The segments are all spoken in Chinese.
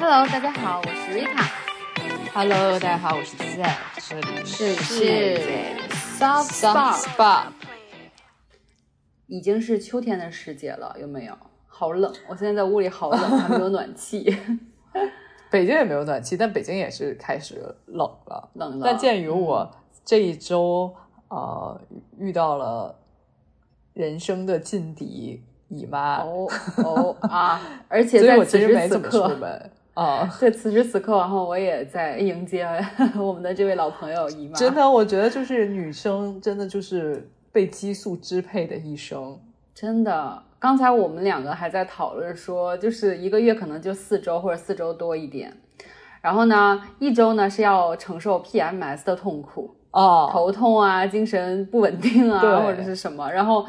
Hello，大家好，我是 Rita。Hello，大家好，我是 Z，这里是是 Soft Spot，Spot。已经是秋天的时节了，有没有？好冷，我现在在屋里好冷，还没有暖气，北京也没有暖气，但北京也是开始冷了。冷了。但鉴于我这一周呃遇到了人生的劲敌姨妈，哦哦啊，而且 所以我其在此时实没怎么此刻出，门啊。对此时此刻，然后我也在迎接 我们的这位老朋友姨妈。真的，我觉得就是女生真的就是被激素支配的一生。真的，刚才我们两个还在讨论说，就是一个月可能就四周或者四周多一点，然后呢，一周呢是要承受 PMS 的痛苦，哦，头痛啊、精神不稳定啊，对或者是什么，然后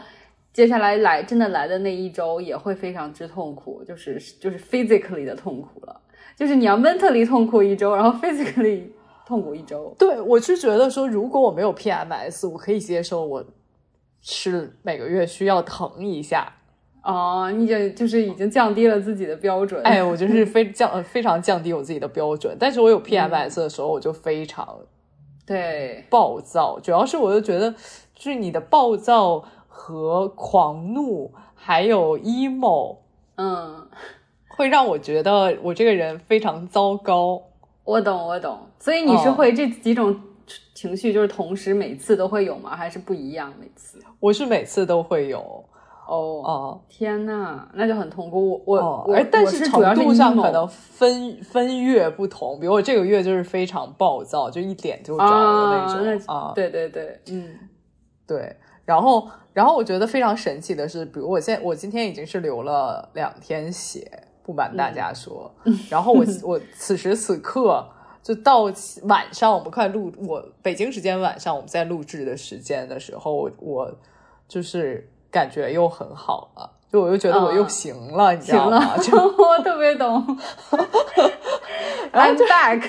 接下来来真的来的那一周也会非常之痛苦，就是就是 physically 的痛苦了，就是你要 mentally 痛苦一周，然后 physically 痛苦一周。对，我是觉得说，如果我没有 PMS，我可以接受我是每个月需要疼一下。哦，你就就是已经降低了自己的标准。哎，我就是非降呃非常降低我自己的标准，但是我有 PMS 的时候，我就非常对，暴躁，主要是我就觉得，就是你的暴躁和狂怒，还有 emo，嗯。会让我觉得我这个人非常糟糕。我懂，我懂。所以你是哦会这几种情绪，就是同时每次都会有吗？还是不一样每次？我是每次都会有哦，哦天呐，那就很痛苦。我我、哦，我而但是程度上可能分分月不同，比如我这个月就是非常暴躁，就一点就着的那啊，种啊。对对对，嗯对，然后然后我觉得非常神奇的是，比如我现在我今天已经是流了两天血，不瞒大家说，然后我 我此时此刻就到晚上，我们快录我北京时间晚上我们在录制的时间的时候，我我就是感觉又很好了。就我又觉得我又嗯行了，你知道吗？就，我特别懂。然后 I'm back，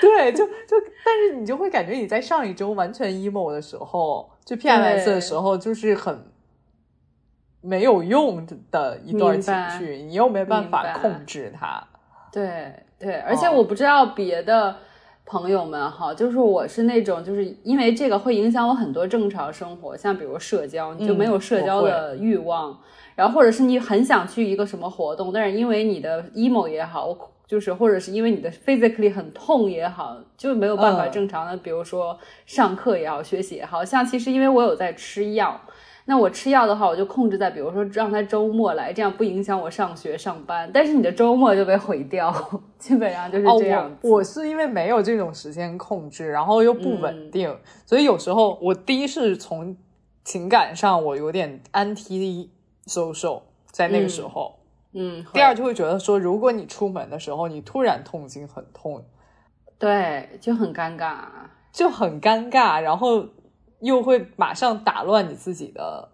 对，就就，但是你就会感觉你在上一周完全 emo 的时候，就 PMS 的时候，就是很没有用的一段情绪，你又没办法控制它。对对，而且哦我不知道别的朋友们哈，就是我是那种，就是因为这个会影响我很多正常生活，像比如社交，你就没有社交的欲望，然后或者是你很想去一个什么活动，但是因为你的 emo 也好，就是或者是因为你的 physically 很痛也好，就没有办法嗯正常的，比如说上课也好，学习也好，像其实因为我有在吃药。那我吃药的话，我就控制在，比如说让他周末来，这样不影响我上学上班。但是你的周末就被毁掉，基本上就是哦，这样哦。我我是因为没有这种时间控制，然后又不嗯稳定，所以有时候我第一是从情感上我有点 anti social，在那个时候。嗯，第二就会觉得说，如果你出门的时候你突然痛经很痛，对就很尴尬。就很尴尬，然后又会马上打乱你自己的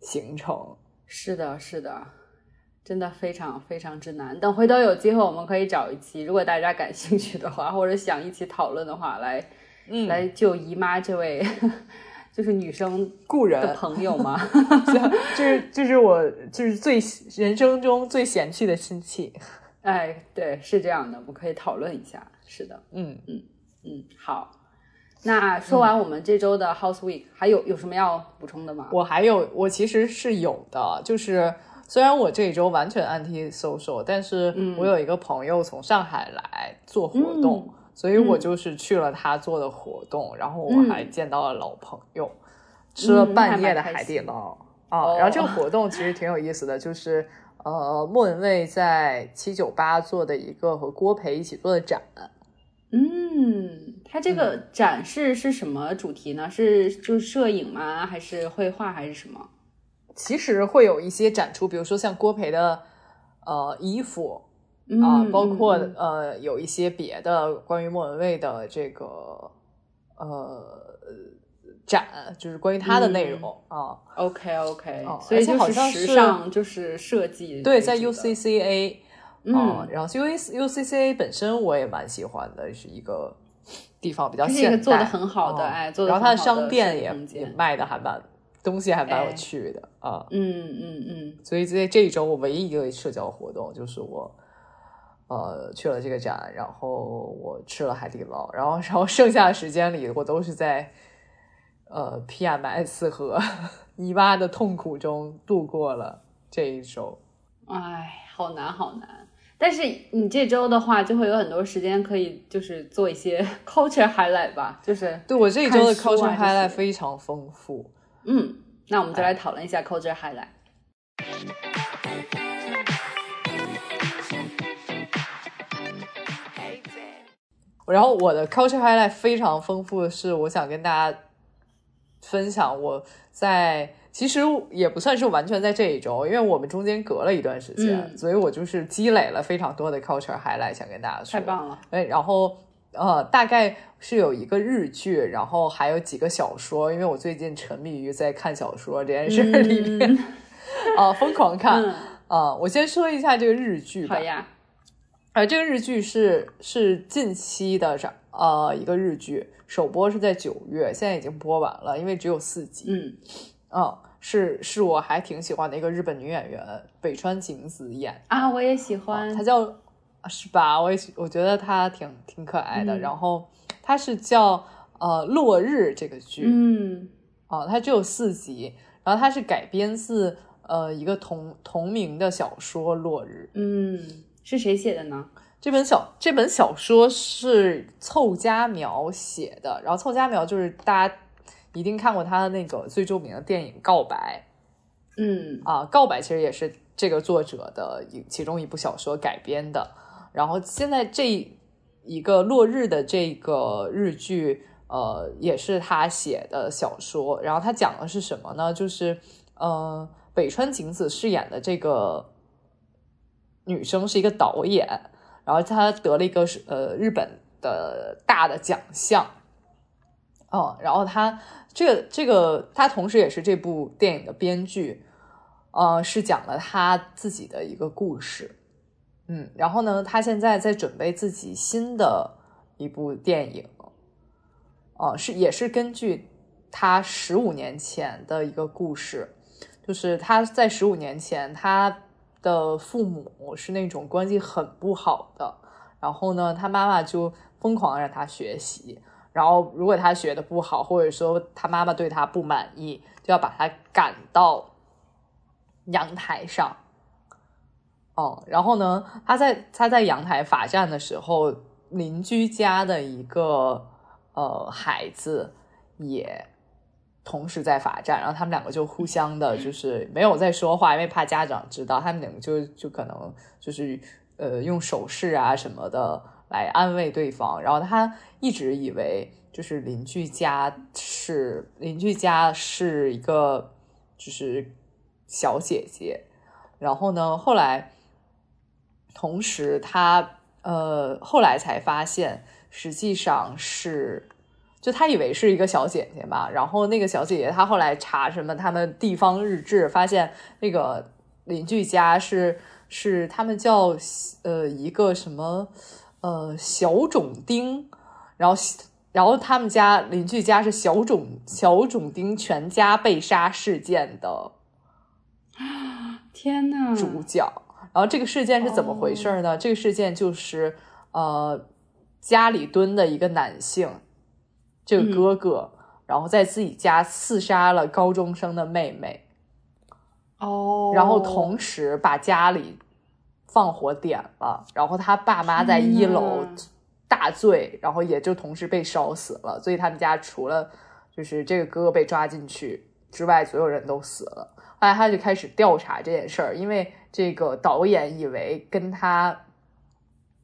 行程。是的，是的，真的非常非常之难。等回头有机会，我们可以找一期，如果大家感兴趣的话，或者想一起讨论的话，来、嗯来救姨妈这位 就是女生故人的朋友吗？就是就是我就是最人生中最嫌弃的亲戚。哎，对，是这样的，我们可以讨论一下。是的，嗯嗯，嗯，好。那说完我们这周的 House Week，、还有有什么要补充的吗？我还有我其实是有的，就是虽然我这一周完全 anti social，但是我有一个朋友从上海来做活动，所以我就是去了他做的活动，然后我还见到了老朋友，吃了半夜的海底捞、啊。哦然后这个活动其实挺有意思的，就是呃，莫文蔚在七九八做的一个和郭培一起做的展。嗯，它这个展示是什么主题呢？是就是摄影吗？还是绘画还是什么？其实会有一些展出，比如说像郭培的呃衣服，嗯啊，包括呃有一些别的关于莫文蔚的这个呃展，就是关于他的内容、啊。OK OK，、哦所以而且好像是尚就是设计对，在 UCCA，嗯啊然后 U UCCA 本身我也蛮喜欢的，是一个地方比较现代，做的很好的啊哎做的然后它的商店也也卖的还蛮东西还蛮有哎趣的啊。嗯嗯嗯，所以在这一周我唯一一个社交活动就是我呃去了这个展，然后我吃了海底捞，然后然后剩下的时间里我都是在呃 PMS 和 姨妈的痛苦中度过了这一周。哎，好难好难。但是你这周的话，就会有很多时间可以就是做一些 culture highlight 吧，就是对我这一周的 culture highlight 非常丰富。嗯，那我们就来讨论一下 culture highlight。然后我的 culture highlight 非常丰富的是，我想跟大家分享我在其实也不算是完全在这一周，因为我们中间隔了一段时间，嗯所以我就是积累了非常多的 culture highlight 想跟大家说。太棒了！对，然后呃，大概是有一个日剧，然后还有几个小说，因为我最近沉迷于在看小说这件事里面，啊、疯狂看。嗯，啊、我先说一下这个日剧吧好。呀，呃，这个日剧是是近期的上呃一个日剧，首播是在九月，现在已经播完了，因为只有四集。嗯，嗯，是是我还挺喜欢的一个日本女演员北川景子演啊，我也喜欢她。叫啊是吧？我也喜我觉得她挺挺可爱的。嗯然后她是叫呃落日这个剧嗯啊、它只有四集，然后它是改编自呃一个同同名的小说《落日》。嗯，是谁写的呢？这本小这本小说是凑佳苗写的，然后凑佳苗就是大家一定看过他的那个最著名的电影《告白嗯》啊，《告白》其实也是这个作者的一其中一部小说改编的。然后现在这一个落日的这个日剧，呃，也是他写的小说。然后他讲的是什么呢？就是呃，北川景子饰演的这个女生是一个导演，然后她得了一个是呃日本的大的奖项，哦，然后她这个这个他同时也是这部电影的编剧，呃，是讲了他自己的一个故事，嗯，然后呢，他现在在准备自己新的一部电影，哦、是也是根据他十五年前的一个故事，就是他在十五年前他。的父母是那种关系很不好的，然后呢，他妈妈就疯狂让他学习，然后如果他学的不好，或者说他妈妈对他不满意，就要把他赶到阳台上。哦，然后呢，他在他在阳台罚站的时候，邻居家的一个呃孩子也同时在罚站，然后他们两个就互相的，就是没有在说话，因为怕家长知道，他们两个就就可能就是呃用手势啊什么的来安慰对方。然后他一直以为就是邻居家是邻居家是一个就是小姐姐，然后呢，后来同时他呃后来才发现，实际上是。就他以为是一个小姐姐嘛，然后那个小姐姐她后来查什么他们地方日志，发现那个邻居家是是他们叫呃一个什么呃小种丁，然后然后他们家邻居家是小种小种丁全家被杀事件的天呐，主角。然后这个事件是怎么回事呢？这个事件就是呃家里蹲的一个男性。这个哥哥，嗯、然后在自己家刺杀了高中生的妹妹，哦，然后同时把家里放火点了，然后他爸妈在一楼大醉，然后也就同时被烧死了。所以他们家除了就是这个哥哥被抓进去之外，所有人都死了。后来他就开始调查这件事儿，因为这个导演以为跟他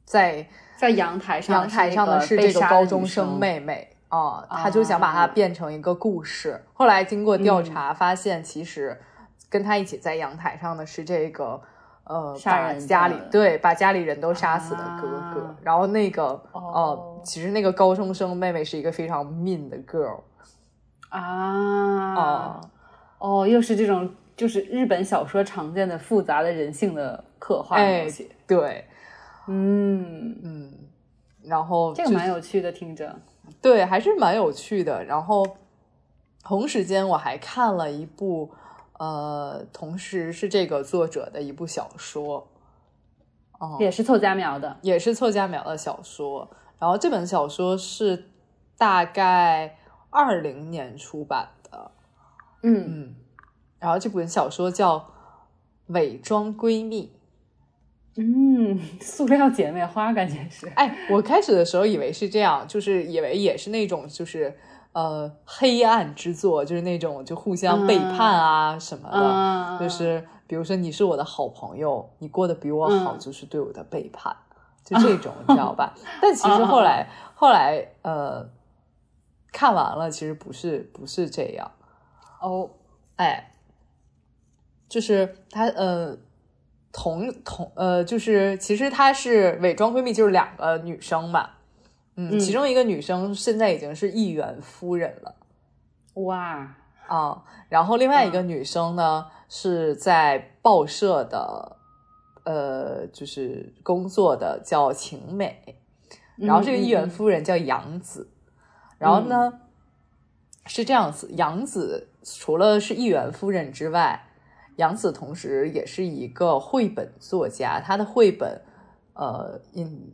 在在阳台上阳台上的是这个高中生妹妹。啊、嗯，他就想把它变成一个故事。啊、后来经过调查，发现其实跟他一起在阳台上的是这个呃，杀人家里对把家里人都杀死的哥哥。啊、然后那个哦、呃，其实那个高中生妹妹是一个非常 mean 的 girl 啊啊哦，又是这种就是日本小说常见的复杂的人性的刻画哎，对，嗯嗯，然后这个蛮有趣的，听着。对，还是蛮有趣的。然后同时间我还看了一部，呃，同时是这个作者的一部小说，哦，也是凑佳苗的，也是凑佳苗的小说。然后这本小说是大概二零年出版的，嗯。嗯，然后这本小说叫《伪装闺蜜》。嗯，塑料姐妹花感觉是，哎，我开始的时候以为是这样，就是以为也是那种就是呃黑暗之作，就是那种就互相背叛啊什么的，嗯就是比如说你是我的好朋友，你过得比我好，嗯就是对我的背叛，就这种你知道吧？但其实后来后来呃看完了，其实不是不是这样，哦，哎，就是他呃。同同呃，就是其实她是伪装闺蜜，就是两个女生嘛，嗯，嗯其中一个女生现在已经是议员夫人了。哇，啊，然后另外一个女生呢、是在报社的，呃，就是工作的叫晴美，然后这个议员嗯夫人叫杨子，然后呢、是这样子，杨子除了是议员夫人之外，杨子同时也是一个绘本作家，她的绘本呃引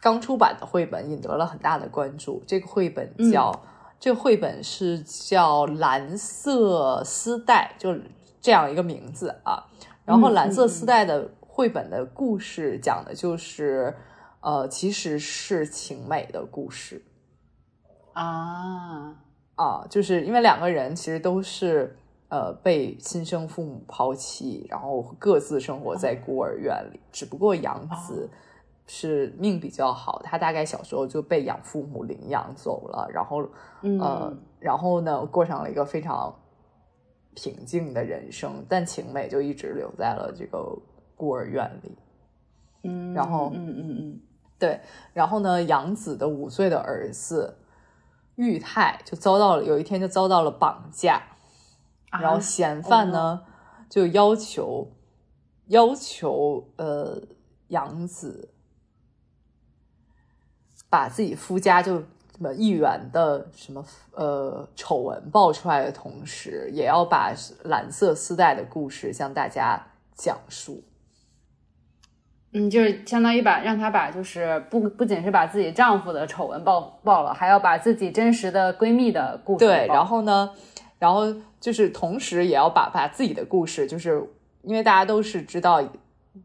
刚出版的绘本引得了很大的关注。这个绘本叫、这个绘本是叫《蓝色丝带》，就这样一个名字啊。然后嗯蓝色丝带的绘本的故事讲的就是，呃，其实是晴美的故事啊，啊，就是因为两个人其实都是呃被亲生父母抛弃，然后各自生活在孤儿院里。只不过杨子是命比较好，他大概小时候就被养父母领养走了，然后嗯呃，然后呢，过上了一个非常平静的人生，但晴美就一直留在了这个孤儿院里。嗯，然后嗯嗯嗯对，然后呢，杨子的五岁的儿子玉泰就遭到了有一天就遭到了绑架，啊然后嫌犯呢、就要求要求呃杨子把自己夫家就什么议员的什么呃丑闻爆出来的同时，也要把蓝色丝带的故事向大家讲述。嗯，就是相当于把让她把就是不不仅是把自己丈夫的丑闻爆爆了，还要把自己真实的闺蜜的故事对，然后呢，然后就是同时也要把把自己的故事，就是因为大家都是知道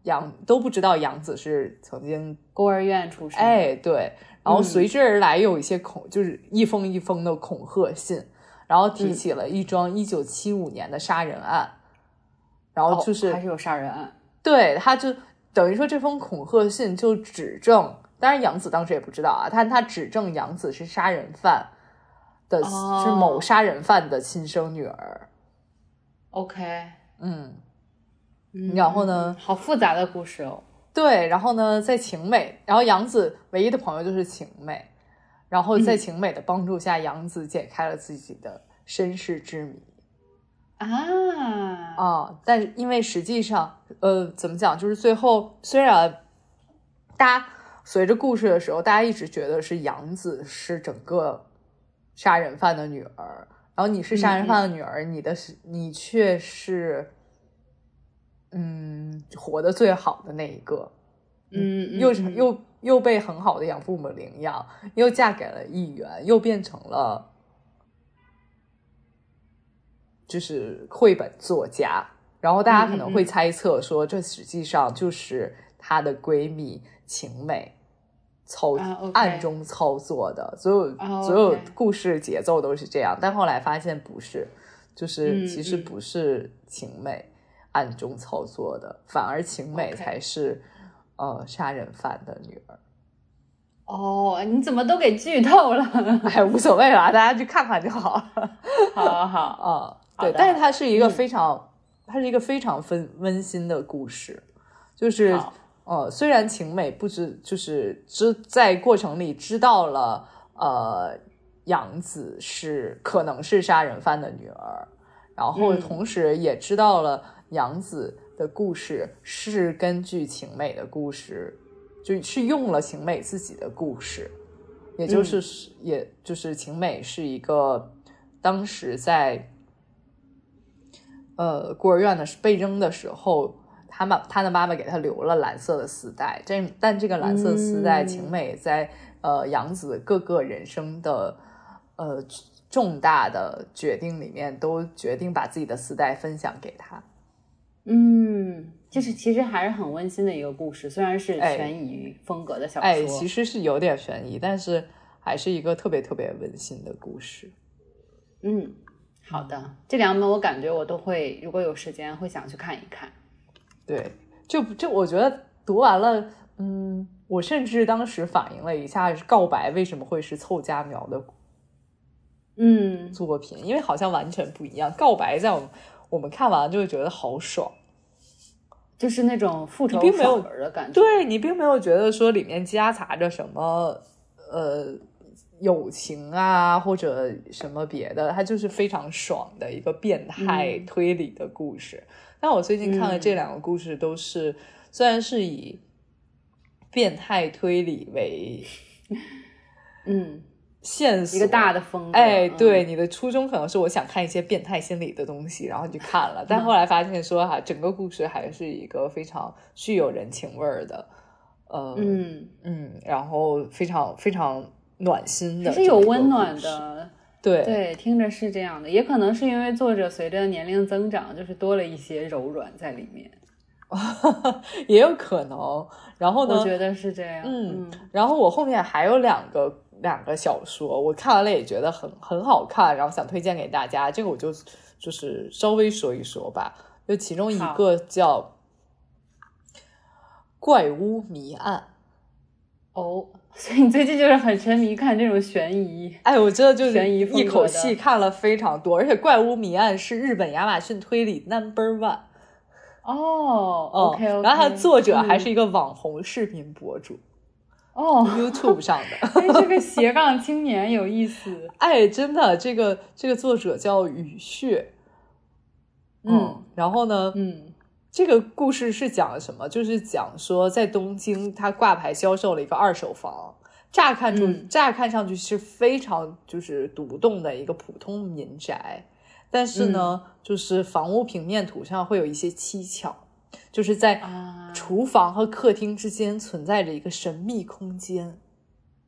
杨都不知道杨子是曾经孤儿院出身，，哎对，然后嗯。随之而来有一些恐，就是一封一封的恐吓信，然后嗯。提起了一桩一九七五年的杀人案，然后就是、哦还是有杀人案，对，他就等于说这封恐吓信就指证，当然杨子当时也不知道啊，但他指证杨子是杀人犯的，哦是某杀人犯的亲生女儿。OK，嗯，嗯然后呢嗯好复杂的故事哦，对，然后呢，在晴美，然后杨子唯一的朋友就是晴美，然后在晴美的帮助下，杨子解开了自己的身世之谜。啊，啊，但是因为实际上，呃，怎么讲，就是最后虽然大家随着故事的时候，大家一直觉得是杨子是整个杀人犯的女儿，然后你是杀人犯的女儿，你的是你却是嗯活得最好的那一个，嗯，嗯又是嗯。又又被很好的养父母领养，又嫁给了议员，又变成了就是绘本作家。然后大家可能会猜测说，这实际上就是她的闺蜜晴美操、暗中操作的，所有、啊所有故事节奏都是这样。但后来发现不是，就是嗯其实嗯。不是晴美暗中操作的，反而晴美才是呃杀人犯的女儿。哦，你怎么都给剧透了？哎，无所谓啦，大家去看看就好。好好好，啊，对但是它是一个嗯。非常，它是一个非常温温馨的故事，就是呃，虽然晴美不知，就是知在过程里知道了，呃，杨子是可能是杀人犯的女儿，然后嗯。同时也知道了杨子的故事是根据晴美的故事，就是用了晴美自己的故事，也就是、也就是晴美是一个当时在呃孤儿院的被扔的时候，他他妈他的妈妈给他留了蓝色的丝带，这但这个蓝色丝带，嗯。晴美在呃杨子各个人生的呃重大的决定里面，都决定把自己的丝带分享给他。嗯，就是其实还是很温馨的一个故事，虽然是哎悬疑风格的小说，哎，其实是有点悬疑，但是还是一个特别特别温馨的故事。嗯，好的，这两本我感觉我都会，如果有时间会想去看一看。对，就就我觉得读完了，嗯，我甚至当时反映了一下，告白为什么会是凑佳苗的嗯，作品，因为好像完全不一样。告白在我们我们看完就会觉得好爽，就是那种复仇你并没有爽的感觉。对你并没有觉得说里面夹杂着什么呃友情啊或者什么别的，它就是非常爽的一个变态嗯推理的故事。但我最近看的这两个故事都是，虽然是以变态推理为 嗯，线索，一个大的风格。哎，嗯对，，你的初衷可能是我想看一些变态心理的东西，然后你去看了，但后来发现说哈，整个故事还是一个非常具有人情味儿的，呃，嗯，嗯，然后非常非常暖心的，是有温暖，的。对对，听着是这样的，也可能是因为作者随着年龄增长，就是多了一些柔软在里面。也有可能。然后呢，我觉得是这样。嗯嗯然后我后面还有两个两个小说，我看完了也觉得很很好看，然后想推荐给大家。这个我就就是稍微说一说吧。就其中一个叫《怪屋迷案哦，所以你最近就是很沉迷看这种悬疑》。。哎，我真的就是一口气看了非常多，而且《怪屋迷案》是日本亚马逊推理 Number One。哦嗯，OK。然后它的作者还是嗯一个网红视频博主、哦，YouTube 上的。哎这个斜杠青年有意思。哎，真的，这个这个作者叫雨穴，嗯然后呢，嗯这个故事是讲什么？就是讲说在东京，他挂牌销售了一个二手房，乍看出、嗯乍看上去是非常就是独栋的一个普通民宅，但是呢，嗯就是房屋平面图上会有一些蹊跷，就是在啊厨房和客厅之间存在着一个神秘空间。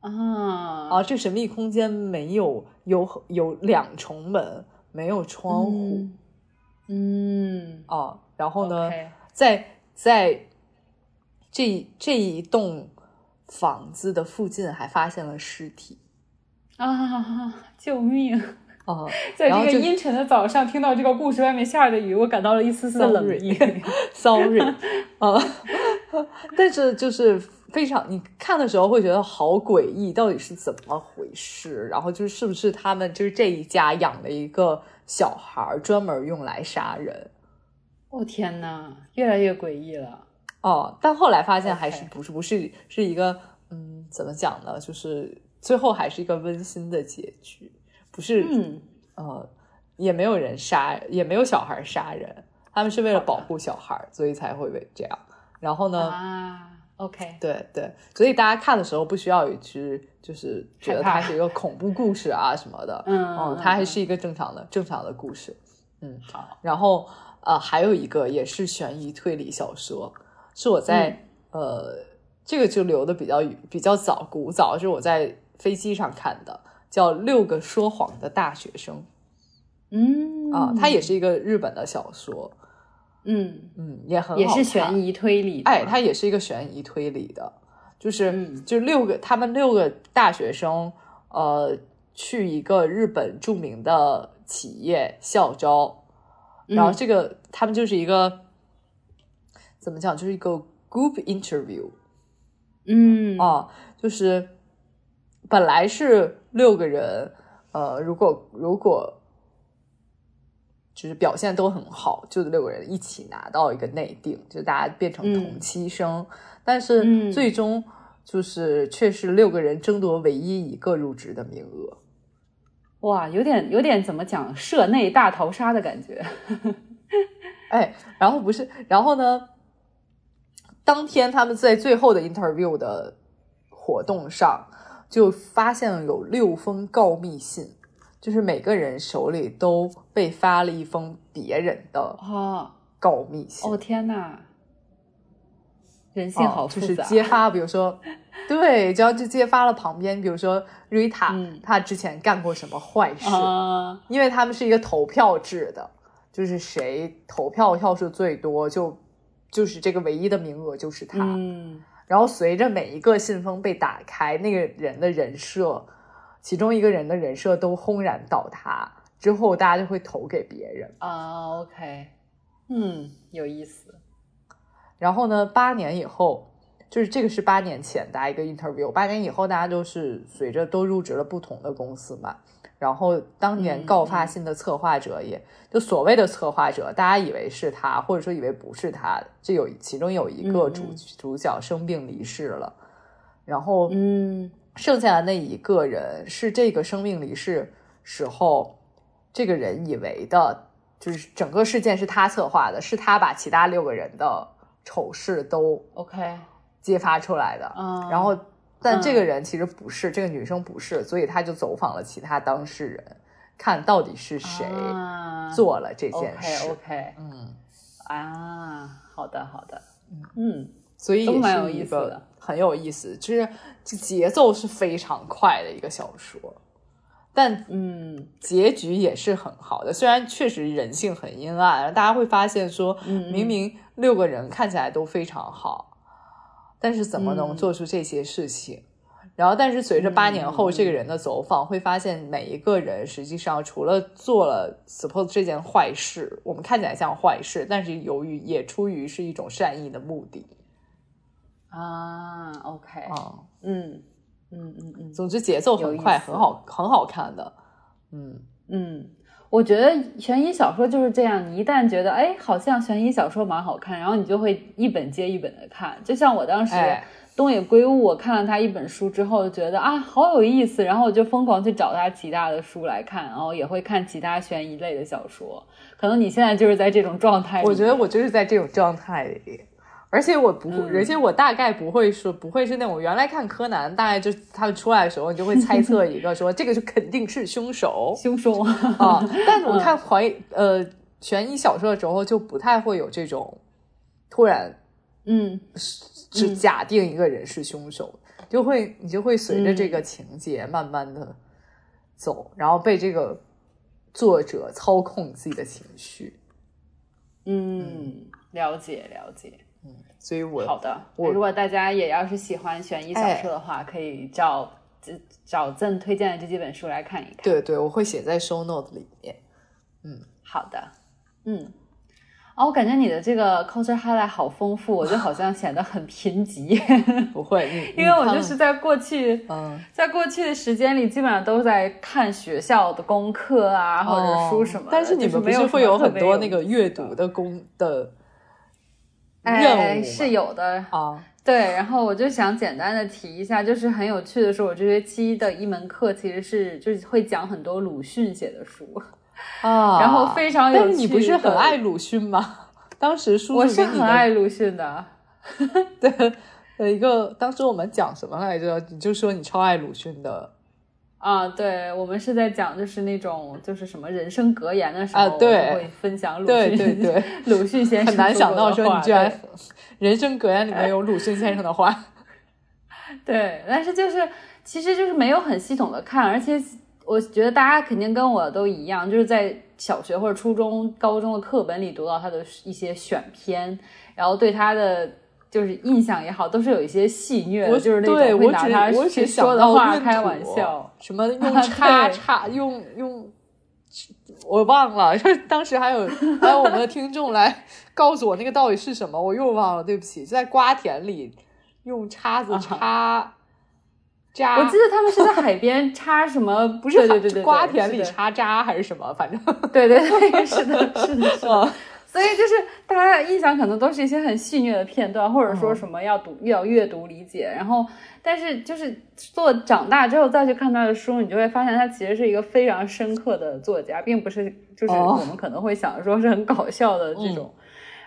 啊啊，这个神秘空间没有有有两重门，没有窗户、嗯嗯，啊。然后呢在在这这一栋房子的附近还发现了尸体啊，救命！啊。在这个阴沉的早上，听到这个故事，外面下着雨，我感到了一丝丝的冷意。Sorry 啊，但是就是非常，你看的时候会觉得好诡异，到底是怎么回事？然后就是是不是他们就是这一家养了一个小孩儿，专门用来杀人？哦天哪，越来越诡异了。哦，但后来发现还是不是不是是一个嗯，怎么讲呢？就是最后还是一个温馨的结局，不是、嗯。呃，也没有人杀，也没有小孩杀人，他们是为了保护小孩，所以才会为这样。然后呢，啊，OK，对对，所以大家看的时候不需要有去就是觉得它是一个恐怖故事啊什么的，嗯嗯，它还是一个正常的正常的故事。嗯好，然后呃，还有一个也是悬疑推理小说，是我在、呃这个就留的比较比较早，古早是我在飞机上看的，叫《六个说谎的大学生嗯》啊，它也是一个日本的小说，嗯，嗯，也很好也是悬疑推理的。哎，它也是一个悬疑推理的，就是、嗯就六个他们六个大学生，呃，去一个日本著名的企业校招，然后嗯这个、他们就是一个怎么讲，就是一个 group interview 嗯啊，就是本来是六个人，呃，如果如果就是表现都很好，就六个人一起拿到一个内定，就大家变成同嗯期生，但是嗯最终就是却是六个人争夺唯一一个入职的名额。哇，有点有点怎么讲，社内大逃杀的感觉。哎，然后不是，然后呢？当天他们在最后的 interview 的活动上，就发现了有六封告密信，就是每个人手里都被发了一封别人的哦告密信。哦天哪，人性好复就是。揭发，比如说，对，只要就揭发了旁边，比如说瑞塔，嗯他之前干过什么坏事，啊，因为他们是一个投票制的，就是谁投票票数最多，就就是这个唯一的名额就是他。嗯然后随着每一个信封被打开，那个人的人设，其中一个人的人设都轰然倒塌，之后大家就会投给别人。啊，OK，嗯，有意思。然后呢，八年以后，就是这个是八年前大家一个 interview，八年以后大家都是随着都入职了不同的公司嘛。然后当年嗯告发信的策划者也，就所谓的策划者，大家以为是他，或者说以为不是他，这有其中有一个主、主角生病离世了，然后嗯。剩下的那一个人是这个生病离世时候，这个人以为的，就是整个事件是他策划的，是他把其他六个人的丑事都，OK，揭发出来的。嗯，然后，但这个人其实不是，这个女生不是，所以他就走访了其他当事人，看到底是谁啊做了这件事。OK OK 嗯，啊，好的好的，嗯所以也都蛮有是一个意思的很有意思，就是这节奏是非常快的一个小说，但嗯结局也是很好的。虽然确实人性很阴暗，大家会发现说，明明六个人看起来都非常好，但是怎么能嗯做出这些事情？然后，但是随着八年后嗯这个人的走访，会发现每一个人实际上除了做了 suppose 这件坏事，我们看起来像坏事，但是由于也出于是一种善意的目的啊，OK，啊。嗯嗯嗯嗯总之节奏很快，很好，很好看的。嗯，嗯，我觉得悬疑小说就是这样，你一旦觉得哎，好像悬疑小说蛮好看，然后你就会一本接一本的看。就像我当时哎东野圭吾，我看了他一本书之后，就觉得啊好有意思，然后我就疯狂去找他其他的书来看，然后也会看其他悬疑类的小说。可能你现在就是在这种状态里，我觉得我就是在这种状态里，而且我不会，嗯而且我大概不会说，不会是那种原来看柯南，大概就他们出来的时候，你就会猜测一个说 这个就肯定是凶手 凶手啊。但我看怀呃悬疑小说的时候，就不太会有这种突然嗯是假定一个人是凶手，就会你就会随着这个情节慢慢的走，然后被这个作者操控自己的情绪。嗯，了解了解。所以我好的，我如果大家也要是喜欢悬疑小说的话，可以找找赠推荐的这几本书来看一看。对对，我会写在 show note 里面。嗯。好的，嗯，哦，我感觉你的这个 culture highlight 好丰富，我就好像显得很贫瘠，不会，因为我就是在过去，嗯，在过去的时间里，基本上都在看学校的功课啊，或者书什么的。哦但是你们不是会有很多那个阅读的功的任哎，务是有的，啊？对，然后我就想简单的提一下，就是很有趣的是，我这学期的一门课其实是就是会讲很多鲁迅写的书，啊，然后非常有但是你不是很爱鲁迅吗？当时叔我是很爱鲁迅的。对，有一个，当时我们讲什么来着？你就说你超爱鲁迅的啊，对，我们是在讲就是那种就是什么人生格言的时候，啊对会分享鲁迅，对对对，鲁迅先生很难想到说你居然 人生格言里面有鲁迅先生的话。对，但是就是其实就是没有很系统的看，而且我觉得大家肯定跟我都一样，就是在小学或者初中、高中的课本里读到他的一些选篇，然后对他的。就是印象也好，都是有一些戏谑我的，就是那种会拿他去说的话开玩笑。什么 用叉叉用用，我忘了。当时还有还有我们的听众来告诉我那个到底是什么，我又忘了，对不起。就在瓜田里用叉子插扎，我记得他们是在海边 插什么，不是对对对对，瓜田里插渣还是什么，反正对对对，是的，是的，是的。嗯所以就是大家印象可能都是一些很戏谑的片段，或者嗯。说什么要读要阅读理解，然后但是就是做长大之后再去看他的书，你就会发现他其实是一个非常深刻的作家，并不是就是哦我们可能会想说是很搞笑的这种。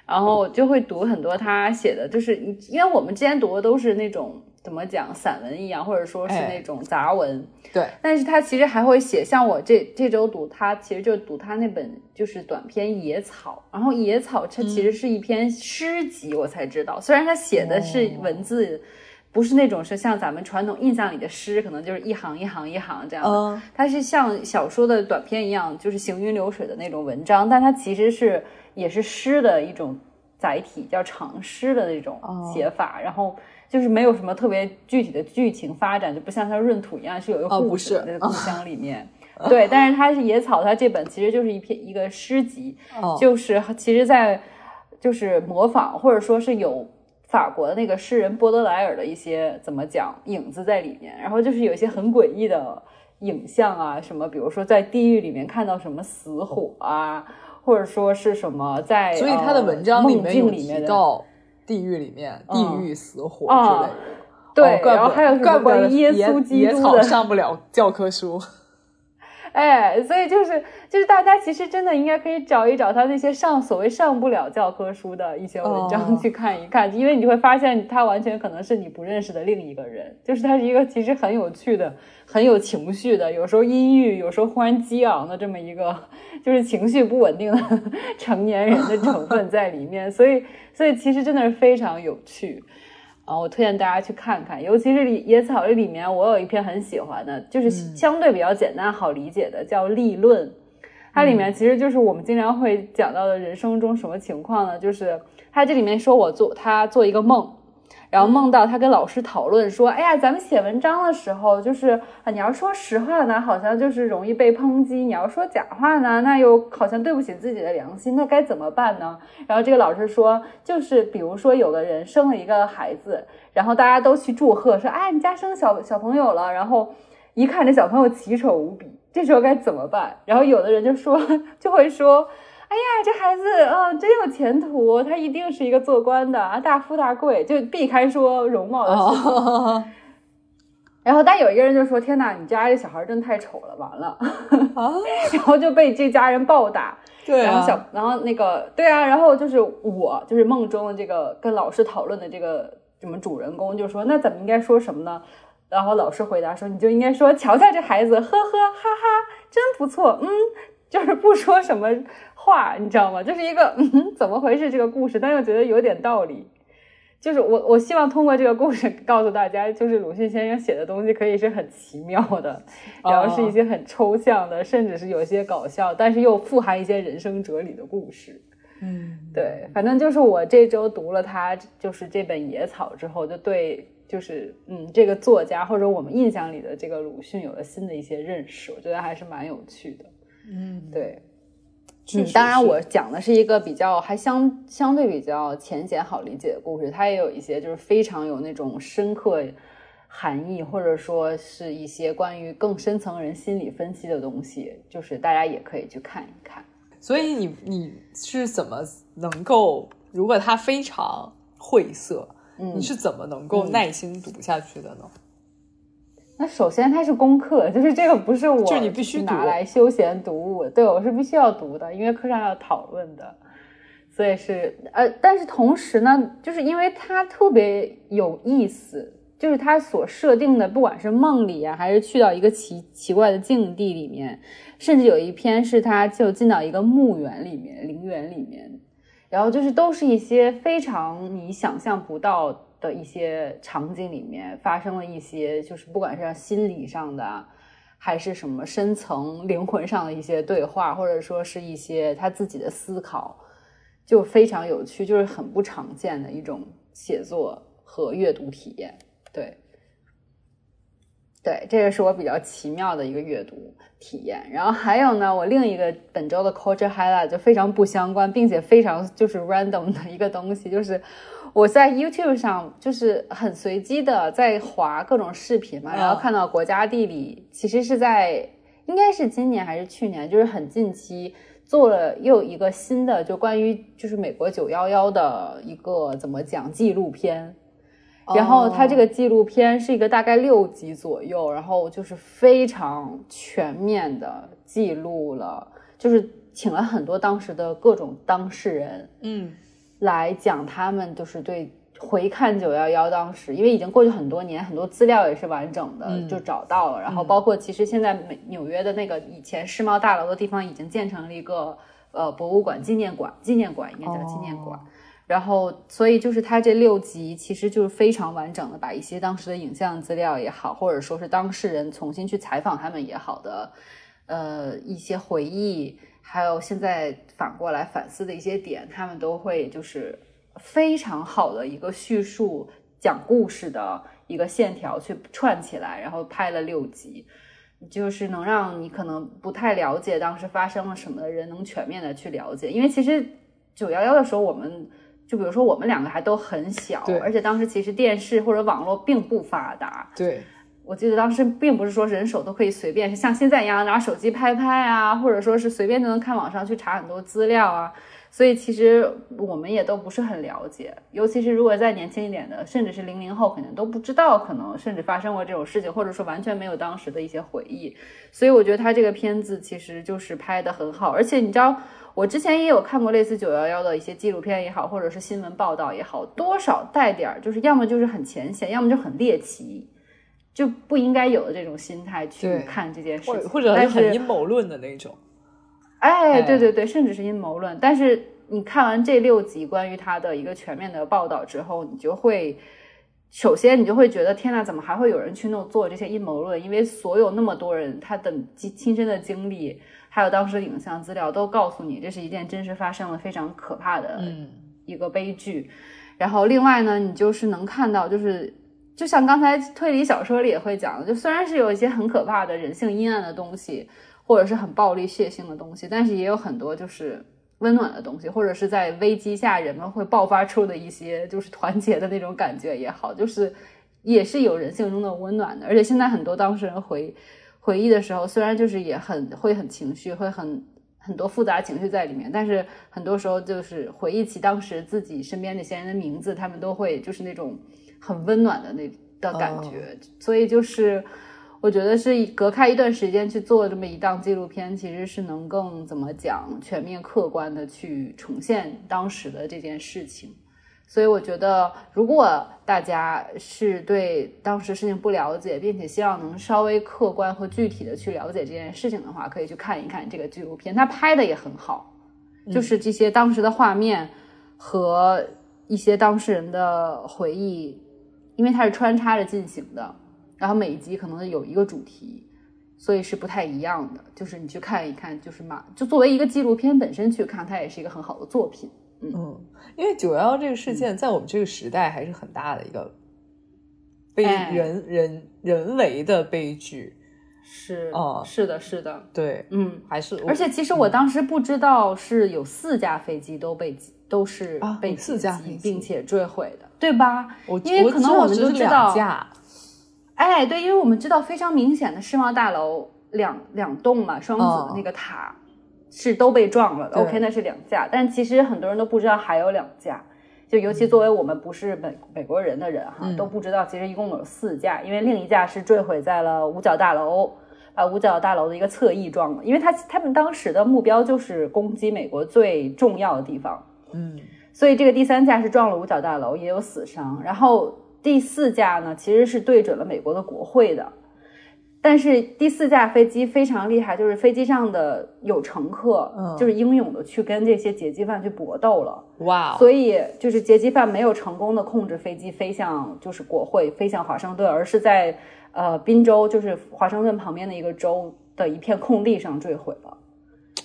然后就会读很多他写的，就是因为我们之前读的都是那种怎么讲散文一样，或者说是那种杂文。对，但是他其实还会写，像我这这周读他，其实就读他那本就是短篇《野草》，然后《野草》它其实是一篇诗集，我才知道，虽然他写的是文字。不是那种是像咱们传统印象里的诗，可能就是一行一行一行这样的。它是像小说的短篇一样，就是行云流水的那种文章，但它其实是也是诗的一种载体，叫长诗的那种写法。然后就是没有什么特别具体的剧情发展，就不像像闰土一样是有一个故事的故乡里面。对，但是它是野草，它这本其实就是一篇一个诗集，就是其实在就是模仿或者说是有。法国的那个诗人波德莱尔的一些怎么讲影子在里面，然后就是有一些很诡异的影像啊，什么比如说在地狱里面看到什么死火啊，或者说是什么在所以他的文章里面有提到地狱里面地狱死火之类的，对，然后还有什么关于耶稣基督的上不了教科书。哎，所以就是就是大家其实真的应该可以找一找他那些上所谓上不了教科书的一些文章去看一看，因为你就会发现他完全可能是你不认识的另一个人，就是他是一个其实很有趣的、很有情绪的，有时候阴郁，有时候忽然激昂的这么一个，就是情绪不稳定的 成年人的成分在里面，所以所以其实真的是非常有趣。啊，我推荐大家去看看，尤其是《野草》这里面，我有一篇很喜欢的，就是相对比较简单好理解的，叫《立论》。它里面其实就是我们经常会讲到的人生中什么情况呢？就是它这里面说我做他做一个梦。然后梦到他跟老师讨论说：“哎呀，咱们写文章的时候，就是啊，你要说实话呢，好像就是容易被抨击；你要说假话呢，那又好像对不起自己的良心。那该怎么办呢？”然后这个老师说：“就是比如说，有个人生了一个孩子，然后大家都去祝贺，说：‘哎，你家生小小朋友了。’然后一看这小朋友奇丑无比，这时候该怎么办？然后有的人就说，就会说。”哎呀，这孩子，嗯，真有前途，他一定是一个做官的啊，大富大贵，就避开说容貌的事。然后，但有一个人就说：“天哪，你家这小孩真太丑了，完了。”然后就被这家人暴打。对啊。然后小，然后那个，对啊，然后就是我，就是梦中的这个跟老师讨论的这个什么主人公，就说：“那咱们应该说什么呢？”然后老师回答说：“你就应该说，瞧瞧这孩子，呵呵哈哈，真不错。”嗯，就是不说什么。话你知道吗？就是一个嗯，怎么回事这个故事，但又觉得有点道理。就是我我希望通过这个故事告诉大家，就是鲁迅先生写的东西可以是很奇妙的，然后是一些很抽象的，甚至是有些搞笑，但是又富含一些人生哲理的故事。嗯，对，反正就是我这周读了他就是这本《野草》之后，就对就是嗯这个作家或者我们印象里的这个鲁迅有了新的一些认识，我觉得还是蛮有趣的。嗯，对。嗯，当然，我讲的是一个比较还相相对比较浅显好理解的故事，它也有一些就是非常有那种深刻含义，或者说是一些关于更深层人心理分析的东西，就是大家也可以去看一看。所以你你是怎么能够，如果它非常晦涩，你是怎么能够耐心读下去的呢？那首先它是功课，就是这个不是我就你必须拿来休闲读物，对我是必须要读的，因为课上要讨论的，所以是呃，但是同时呢，就是因为它特别有意思，就是它所设定的，不管是梦里啊，还是去到一个奇奇怪的境地里面，甚至有一篇是他就进到一个墓园里面、陵园里面，然后就是都是一些非常你想象不到。的一些场景里面发生了一些，就是不管是心理上的，还是什么深层灵魂上的一些对话，或者说是一些他自己的思考，就非常有趣，就是很不常见的一种写作和阅读体验。对，对，这个是我比较奇妙的一个阅读体验。然后还有呢，我另一个本周的 culture highlight 就非常不相关，并且非常就是 random 的一个东西，就是。我在 YouTube 上就是很随机的在划各种视频嘛，然后看到国家地理，其实是在应该是今年还是去年，就是很近期做了又一个新的，就关于就是美国九幺幺的一个怎么讲纪录片，然后它这个纪录片是一个大概六集左右，然后就是非常全面的记录了，就是请了很多当时的各种当事人，嗯。来讲他们就是对回看九幺幺当时，因为已经过去很多年，很多资料也是完整的就找到了。然后包括其实现在美纽约的那个以前世贸大楼的地方已经建成了一个呃博物馆纪念馆，纪念馆应该叫纪念馆。然后所以就是它这六集其实就是非常完整的把一些当时的影像资料也好，或者说是当事人重新去采访他们也好的呃一些回忆，还有现在反过来反思的一些点，他们都会就是。非常好的一个叙述讲故事的一个线条去串起来，然后拍了六集，就是能让你可能不太了解当时发生了什么的人能全面的去了解。因为其实九幺幺的时候，我们就比如说我们两个还都很小，而且当时其实电视或者网络并不发达。对，我记得当时并不是说人手都可以随便是像现在一样拿手机拍拍啊，或者说是随便就能看网上去查很多资料啊。所以其实我们也都不是很了解，尤其是如果再年轻一点的，甚至是零零后，可能都不知道，可能甚至发生过这种事情，或者说完全没有当时的一些回忆。所以我觉得他这个片子其实就是拍的很好，而且你知道，我之前也有看过类似九幺幺的一些纪录片也好，或者是新闻报道也好，多少带点儿，就是要么就是很浅显，要么就很猎奇，就不应该有的这种心态去看这件事情，或者很阴谋论的那种。哎，对对对，甚至是阴谋论。但是你看完这六集关于他的一个全面的报道之后，你就会首先你就会觉得天呐，怎么还会有人去弄做这些阴谋论？因为所有那么多人他的亲亲身的经历，还有当时的影像资料都告诉你，这是一件真实发生的非常可怕的一个悲剧。然后另外呢，你就是能看到，就是就像刚才推理小说里也会讲的，就虽然是有一些很可怕的人性阴暗的东西。或者是很暴力血腥的东西，但是也有很多就是温暖的东西，或者是在危机下人们会爆发出的一些就是团结的那种感觉也好，就是也是有人性中的温暖的。而且现在很多当事人回回忆的时候，虽然就是也很会很情绪，会很很多复杂情绪在里面，但是很多时候就是回忆起当时自己身边那些人的名字，他们都会就是那种很温暖的那的感觉，所以就是。我觉得是隔开一段时间去做这么一档纪录片，其实是能更怎么讲全面客观的去重现当时的这件事情。所以我觉得，如果大家是对当时事情不了解，并且希望能稍微客观和具体的去了解这件事情的话，可以去看一看这个纪录片。它拍的也很好，就是这些当时的画面和一些当事人的回忆，因为它是穿插着进行的。然后每一集可能有一个主题，所以是不太一样的。就是你去看一看，就是嘛，就作为一个纪录片本身去看，它也是一个很好的作品。嗯，因为九幺幺这个事件在我们这个时代还是很大的一个悲人人人为的悲剧。是，哦，是的，是的，对，嗯，还是。而且其实我当时不知道是有四架飞机都被都是被四架并且坠毁的，对吧？我因为可能我们都知道。哎，对，因为我们知道非常明显的世贸大楼两两栋嘛，双子的那个塔是都被撞了的。OK，那是两架，但其实很多人都不知道还有两架，就尤其作为我们不是美美国人的人哈，都不知道其实一共有四架，因为另一架是坠毁在了五角大楼，把五角大楼的一个侧翼撞了，因为他他们当时的目标就是攻击美国最重要的地方，嗯，所以这个第三架是撞了五角大楼，也有死伤，然后。第四架呢，其实是对准了美国的国会的，但是第四架飞机非常厉害，就是飞机上的有乘客，就是英勇的去跟这些劫机犯去搏斗了，哇！所以就是劫机犯没有成功的控制飞机飞向就是国会，飞向华盛顿，而是在呃宾州，就是华盛顿旁边的一个州的一片空地上坠毁了，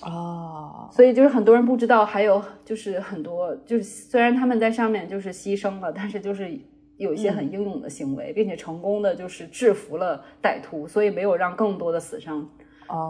啊！所以就是很多人不知道，还有就是很多就是虽然他们在上面就是牺牲了，但是就是。有一些很英勇的行为，并且成功的就是制服了歹徒，所以没有让更多的死伤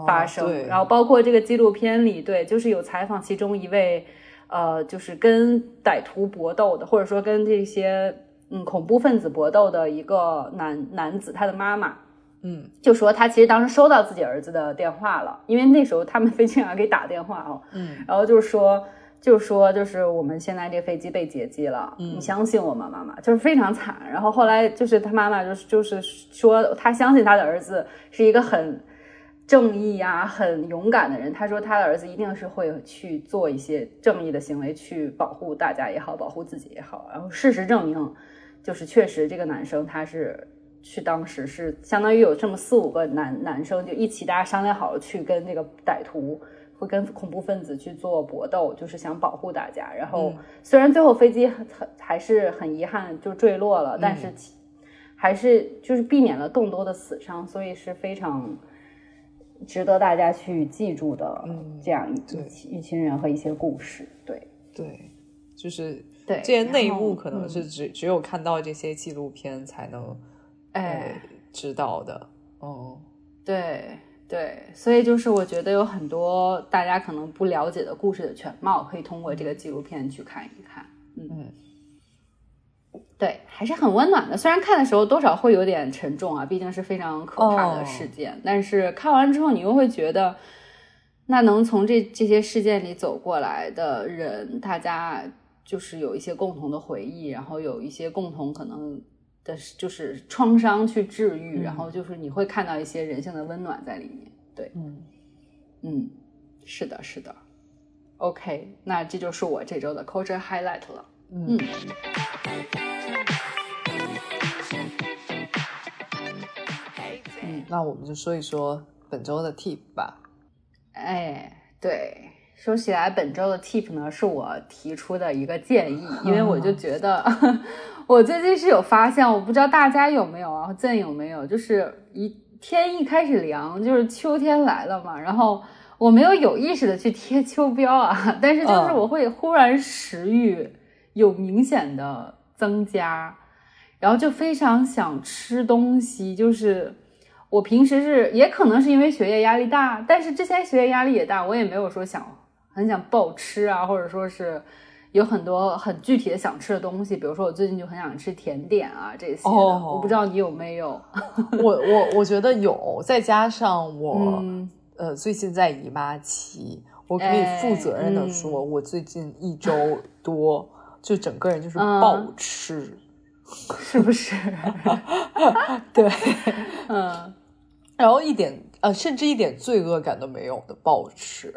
发生。然后包括这个纪录片里，对，就是有采访其中一位，呃，就是跟歹徒搏斗的，或者说跟这些嗯恐怖分子搏斗的一个男男子，他的妈妈，嗯，就说他其实当时收到自己儿子的电话了，因为那时候他们 飞机上给打电话哦，嗯，然后就是说。就说就是我们现在这飞机被劫机了，你相信我吗，妈妈？就是非常惨。然后后来就是他妈妈就是就是说他相信他的儿子是一个很正义啊、很勇敢的人。他说他的儿子一定是会去做一些正义的行为，去保护大家也好，保护自己也好。然后事实证明，就是确实这个男生他是去当时是相当于有这么四五个男男生就一起大家商量好了去跟这个歹徒。会跟恐怖分子去做搏斗，就是想保护大家。然后虽然最后飞机很很还是很遗憾就坠落了，但是还是就是避免了更多的死伤，所以是非常值得大家去记住的这样一一群人和一些故事。对对，就是对这些内幕可能是只只有看到这些纪录片才能哎知道的。哦，对。对，所以就是我觉得有很多大家可能不了解的故事的全貌，可以通过这个纪录片去看一看。嗯，对，还是很温暖的。虽然看的时候多少会有点沉重啊，毕竟是非常可怕的事件。但是看完之后，你又会觉得，那能从这这些事件里走过来的人，大家就是有一些共同的回忆，然后有一些共同可能。的就是创伤去治愈，然后就是你会看到一些人性的温暖在里面。对，嗯嗯，是的，是的。OK，那这就是我这周的 culture highlight 了。嗯，嗯，那我们就说一说本周的 tip 吧。哎，对，说起来本周的 tip 呢，是我提出的一个建议，因为我就觉得。我最近是有发现，我不知道大家有没有啊，朕有没有？就是一天一开始凉，就是秋天来了嘛，然后我没有有意识的去贴秋膘啊，但是就是我会忽然食欲有明显的增加，然后就非常想吃东西。就是我平时是也可能是因为学业压力大，但是之前学业压力也大，我也没有说想很想暴吃啊，或者说是。有很多很具体的想吃的东西，比如说我最近就很想吃甜点啊这些。哦，我不知道你有没有。我我我觉得有，再加上我呃最近在姨妈期，我可以负责任的说，我最近一周多就整个人就是暴吃，是不是？对，嗯，然后一点呃甚至一点罪恶感都没有的暴吃。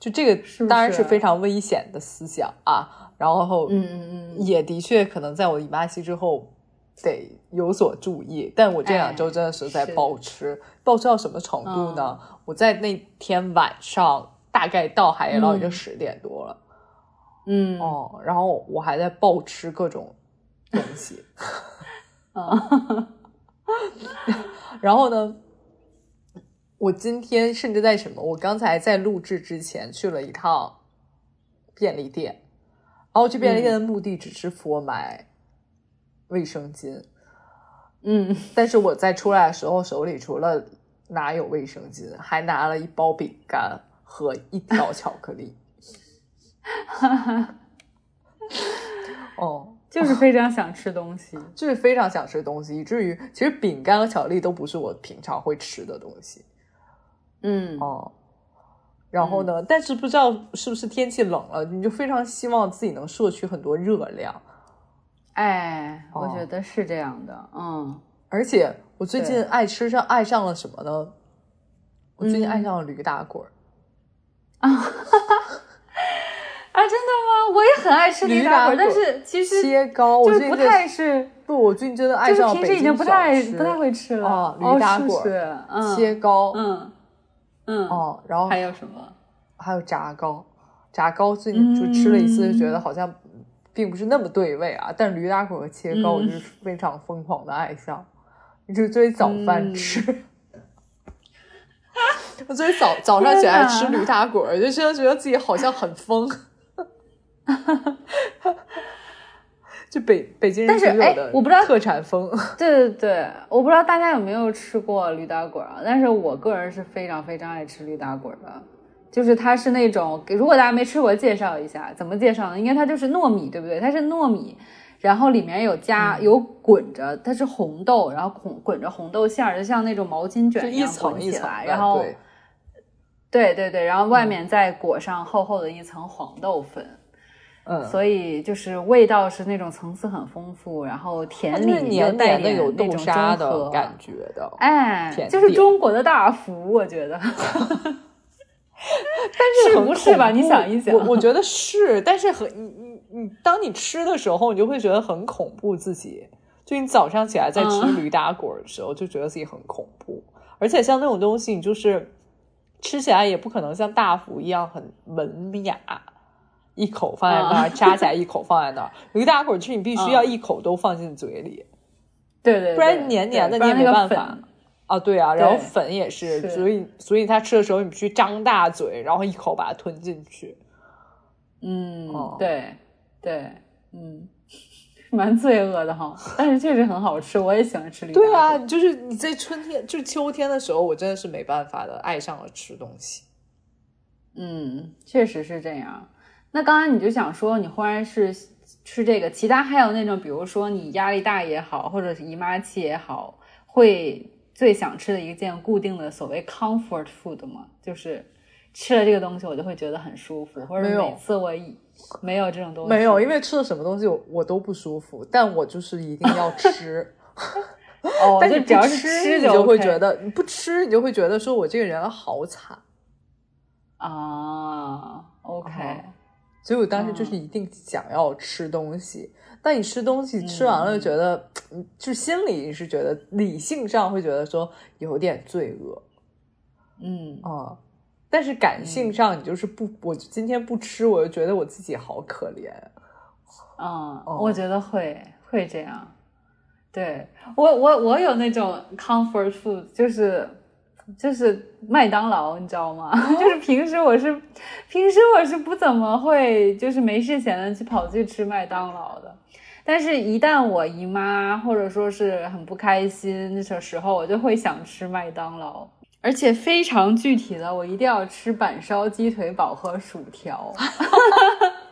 就这个当然是非常危险的思想啊，然后嗯嗯嗯，也的确可能在我姨妈期之后得有所注意。但我这两周真的是在暴吃，暴吃到什么程度呢？我在那天晚上大概到海底捞已经十点多了，嗯哦，然后我还在暴吃各种东西，啊，然后呢？我今天甚至在什么？我刚才在录制之前去了一趟便利店，然后去便利店的目的只是我买卫生巾。嗯，但是我在出来的时候手里除了拿有卫生巾，还拿了一包饼干和一条巧克力。哈哈，哦，就是非常想吃东西，就是非常想吃东西，以至于其实饼干和巧克力都不是我平常会吃的东西。嗯哦，然后呢？但是不知道是不是天气冷了，你就非常希望自己能摄取很多热量。哎，我觉得是这样的。嗯，而且我最近爱吃上爱上了什么呢？我最近爱上了驴打滚儿。啊啊！真的吗？我也很爱吃驴打滚，但是其实切糕就是不太是。不，我最近真的爱上平时已经不太不太会吃了。啊，驴打滚，切糕，嗯。嗯哦，然后还有什么？还有炸糕，炸糕最近就吃了一次，就觉得好像并不是那么对味啊。但驴打滚和切糕，我就是非常疯狂的爱上，就作为早饭吃。我作为早早上起来吃驴打滚，就现在觉得自己好像很疯。就北北京人是哎，我不知道特产风。对对对，我不知道大家有没有吃过驴打滚啊？但是我个人是非常非常爱吃驴打滚的，就是它是那种，如果大家没吃过，介绍一下怎么介绍呢？应该它就是糯米，对不对？它是糯米，然后里面有加有滚着，它是红豆，然后滚滚着红豆馅儿，就像那种毛巾卷一样滚起来，然后对对对，然后外面再裹上厚厚的一层黄豆粉。嗯，所以就是味道是那种层次很丰富，然后甜里又黏带黏的有豆沙的感觉的。哎，就是中国的大福，我觉得。但是不是吧你想一想我我觉得是，但是很你你你，当你吃的时候，你就会觉得很恐怖自己。就你早上起来在吃嗯驴打滚的时候，就觉得自己很恐怖。而且像那种东西，你就是吃起来也不可能像大福一样很文雅，一口放在那儿，嗯扎起来一口放在那 儿。驴打滚吃你必须嗯要一口都放进嘴里，对对，不然黏黏的你也没办。法啊。对啊，然后粉也是，所以所以他吃的时候，你必须张大嘴，然后一口把它吞进去。嗯哦，对对，嗯，蛮罪恶的哈，但是确实很好吃，我也喜欢吃驴打对啊，就是你在春天，就是秋天的时候，我真的是没办法的，爱上了吃东西。嗯，确实是这样。那刚刚你就想说，你忽然是吃这个，其他还有那种，比如说你压力大也好，或者是姨妈期也好，会最想吃的一件固定的所谓 comfort food 吗？就是吃了这个东西，我就会觉得很舒服，或者每次我一没有这种东西，没有，因为吃了什么东西我我都不舒服，但我就是一定要吃。哦，但你就只要是吃你就会觉得你不吃，你就会觉得说我这个人好惨。啊所以我当时就是一定想要吃东西，但你吃东西吃完了，觉得、嗯，就心里是觉得理性上会觉得说有点罪恶嗯。啊、但是感性上你就是不，我今天不吃，我就觉得我自己好可怜。嗯，哦。我觉得会会这样。对我我我有那种 comfort food，就是就是麦当劳，你知道吗？就是平时我是平时我是不怎么会就是没事闲的去跑去吃麦当劳的，但是一旦我姨妈或者说是很不开心的时候，我就会想吃麦当劳。而且非常具体的，我一定要吃板烧鸡腿堡和薯条，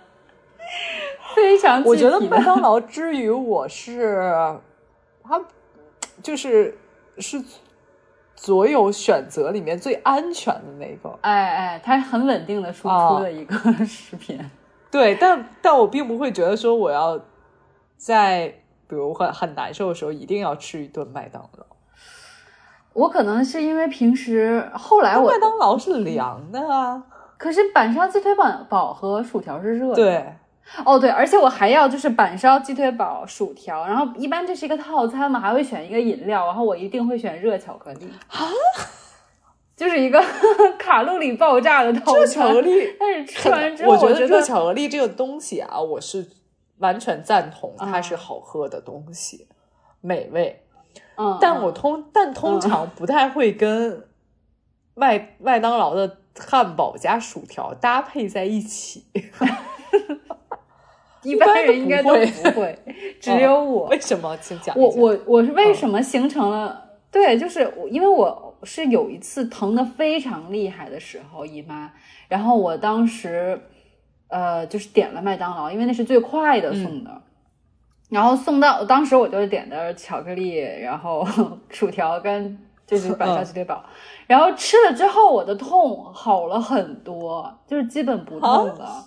非常我觉得麦当劳之于我是，它就是是所有选择里面最安全的那个。哎哎，它很稳定的输哦出的一个食品。对，但但我并不会觉得说我要在比如很很难受的时候一定要吃一顿麦当劳。我可能是因为平时后来我麦，当劳是凉的啊。可是板烧鸡腿堡堡和薯条是热的。对，哦对，而且我还要就是板烧鸡腿堡、薯条，然后一般这是一个套餐嘛，还会选一个饮料，然后我一定会选热巧克力啊，就是一个 卡路里爆炸的套餐。热巧克力但是吃完之后，我觉觉得热巧克力这个东西啊，我是完全赞同它是好喝的东西，美味。嗯，但我嗯通但通常不太会跟麦麦当劳的汉堡加薯条搭配在一起。一般人应该都不会 只有我。为什么？请讲。我我我是为什么形成了？对，就是我，因为我是有一次疼的非常厉害的时候，姨妈，然后我当时呃就是点了麦当劳，因为那是最快的送的，然后送到当时我就点的巧克力，然后 薯条跟就是板烧鸡腿堡，然后吃了之后我的痛好了很多，就是基本不痛了。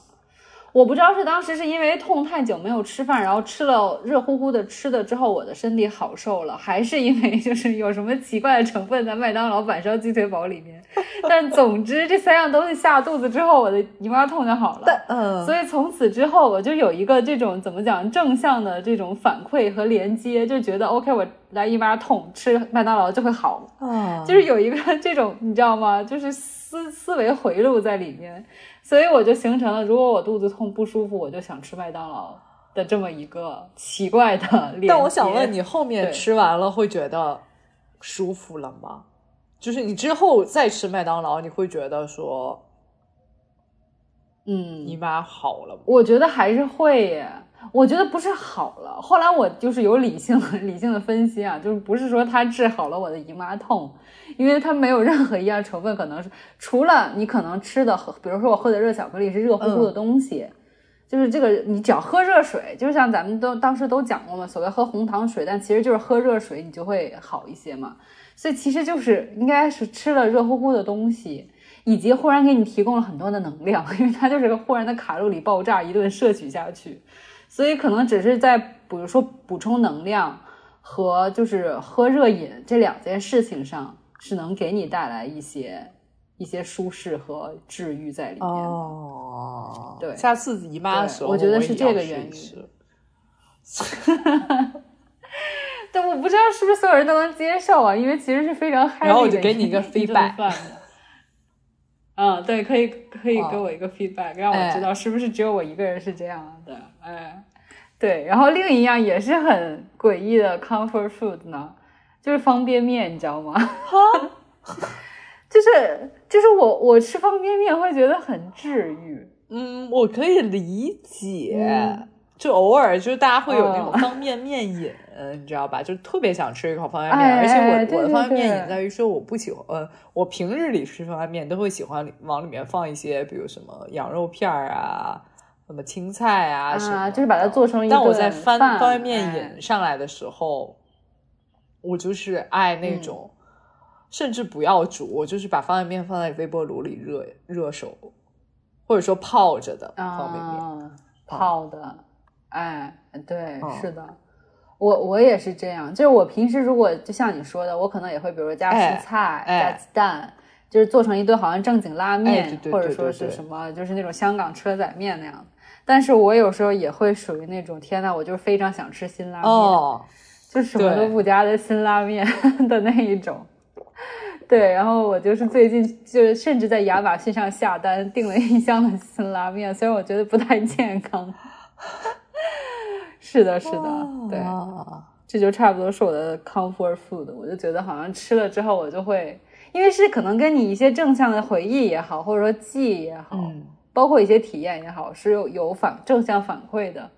我不知道是当时是因为痛太久没有吃饭，然后吃了热乎乎的吃的之后，我的身体好受了，还是因为就是有什么奇怪的成分在麦当劳板烧鸡腿堡里面。但总之这三样东西下肚子之后，我的姨妈痛就好了。嗯，所以从此之后，我就有一个这种怎么讲正向的这种反馈和连接，就觉得 OK，我来姨妈痛吃麦当劳就会好。啊，就是有一个这种你知道吗？就是思思维回路在里面，所以我就形成了，如果我肚子痛不舒服，我就想吃麦当劳的这么一个奇怪的。但我想问你，后面吃完了会觉得舒服了吗？就是你之后再吃麦当劳，你会觉得说嗯，姨妈好了吗？我觉得还是会耶。我觉得不是好了，后来我就是有理性理性的分析啊，就是不是说它治好了我的姨妈痛，因为它没有任何一样成分可能是除了你可能吃的，比如说我喝的热巧克力是热乎乎的东西，就是这个，你只要喝热水，就像咱们都当时都讲过嘛，所谓喝红糖水，但其实就是喝热水，你就会好一些嘛。所以其实就是应该是吃了热乎乎的东西，以及忽然给你提供了很多的能量，因为它就是个忽然的卡路里爆炸，一顿摄取下去。所以可能只是在比如说补充能量和就是喝热饮这两件事情上，是能给你带来一些。一些舒适和治愈在里面哦，对，下次姨妈的时候，我觉得是这个原因。但我不知道是不是所有人都能接受啊，因为其实是非常嗨。然后我就给你一个 feedback。嗯，对，可以可以给我一个 feedback，让我知道是不是只有我一个人是这样的。哎，对。然后另一样也是很诡异的 comfort food 呢，就是方便面，你知道吗？哈 就是就是我我吃方便面会觉得很治愈，嗯，我可以理解，就偶尔就是大家会有那种方便面瘾，你知道吧？就特别想吃一口方便面，而且我我的方便面瘾在于说我不喜欢，呃，我平日里吃方便面都会喜欢往里面放一些，比如什么羊肉片儿啊，什么青菜啊什么，就是把它做成一。但我在翻方便面瘾上来的时候，我就是爱那种。甚至不要煮，我就是把方便面放在微波炉里热热熟，或者说泡着的方便面，泡的，哎，对，是的，我我也是这样，就是我平时如果就像你说的，我可能也会，比如说加蔬菜、加鸡蛋，就是做成一顿好像正经拉面，或者说是什么，就是那种香港车仔面那样。但是我有时候也会属于那种，天呐，我就是非常想吃辛拉面，就什么都不加的辛拉面 的那一种。对，然后我就是最近就是甚至在亚马逊上下单订了一箱的辛拉面，虽然我觉得不太健康。是的，是的，对，这就差不多是我的 comfort food。我就觉得好像吃了之后，我就会，因为是可能跟你一些正向的回忆也好，或者说记忆也好，包括一些体验也好，是有有反正向反馈的，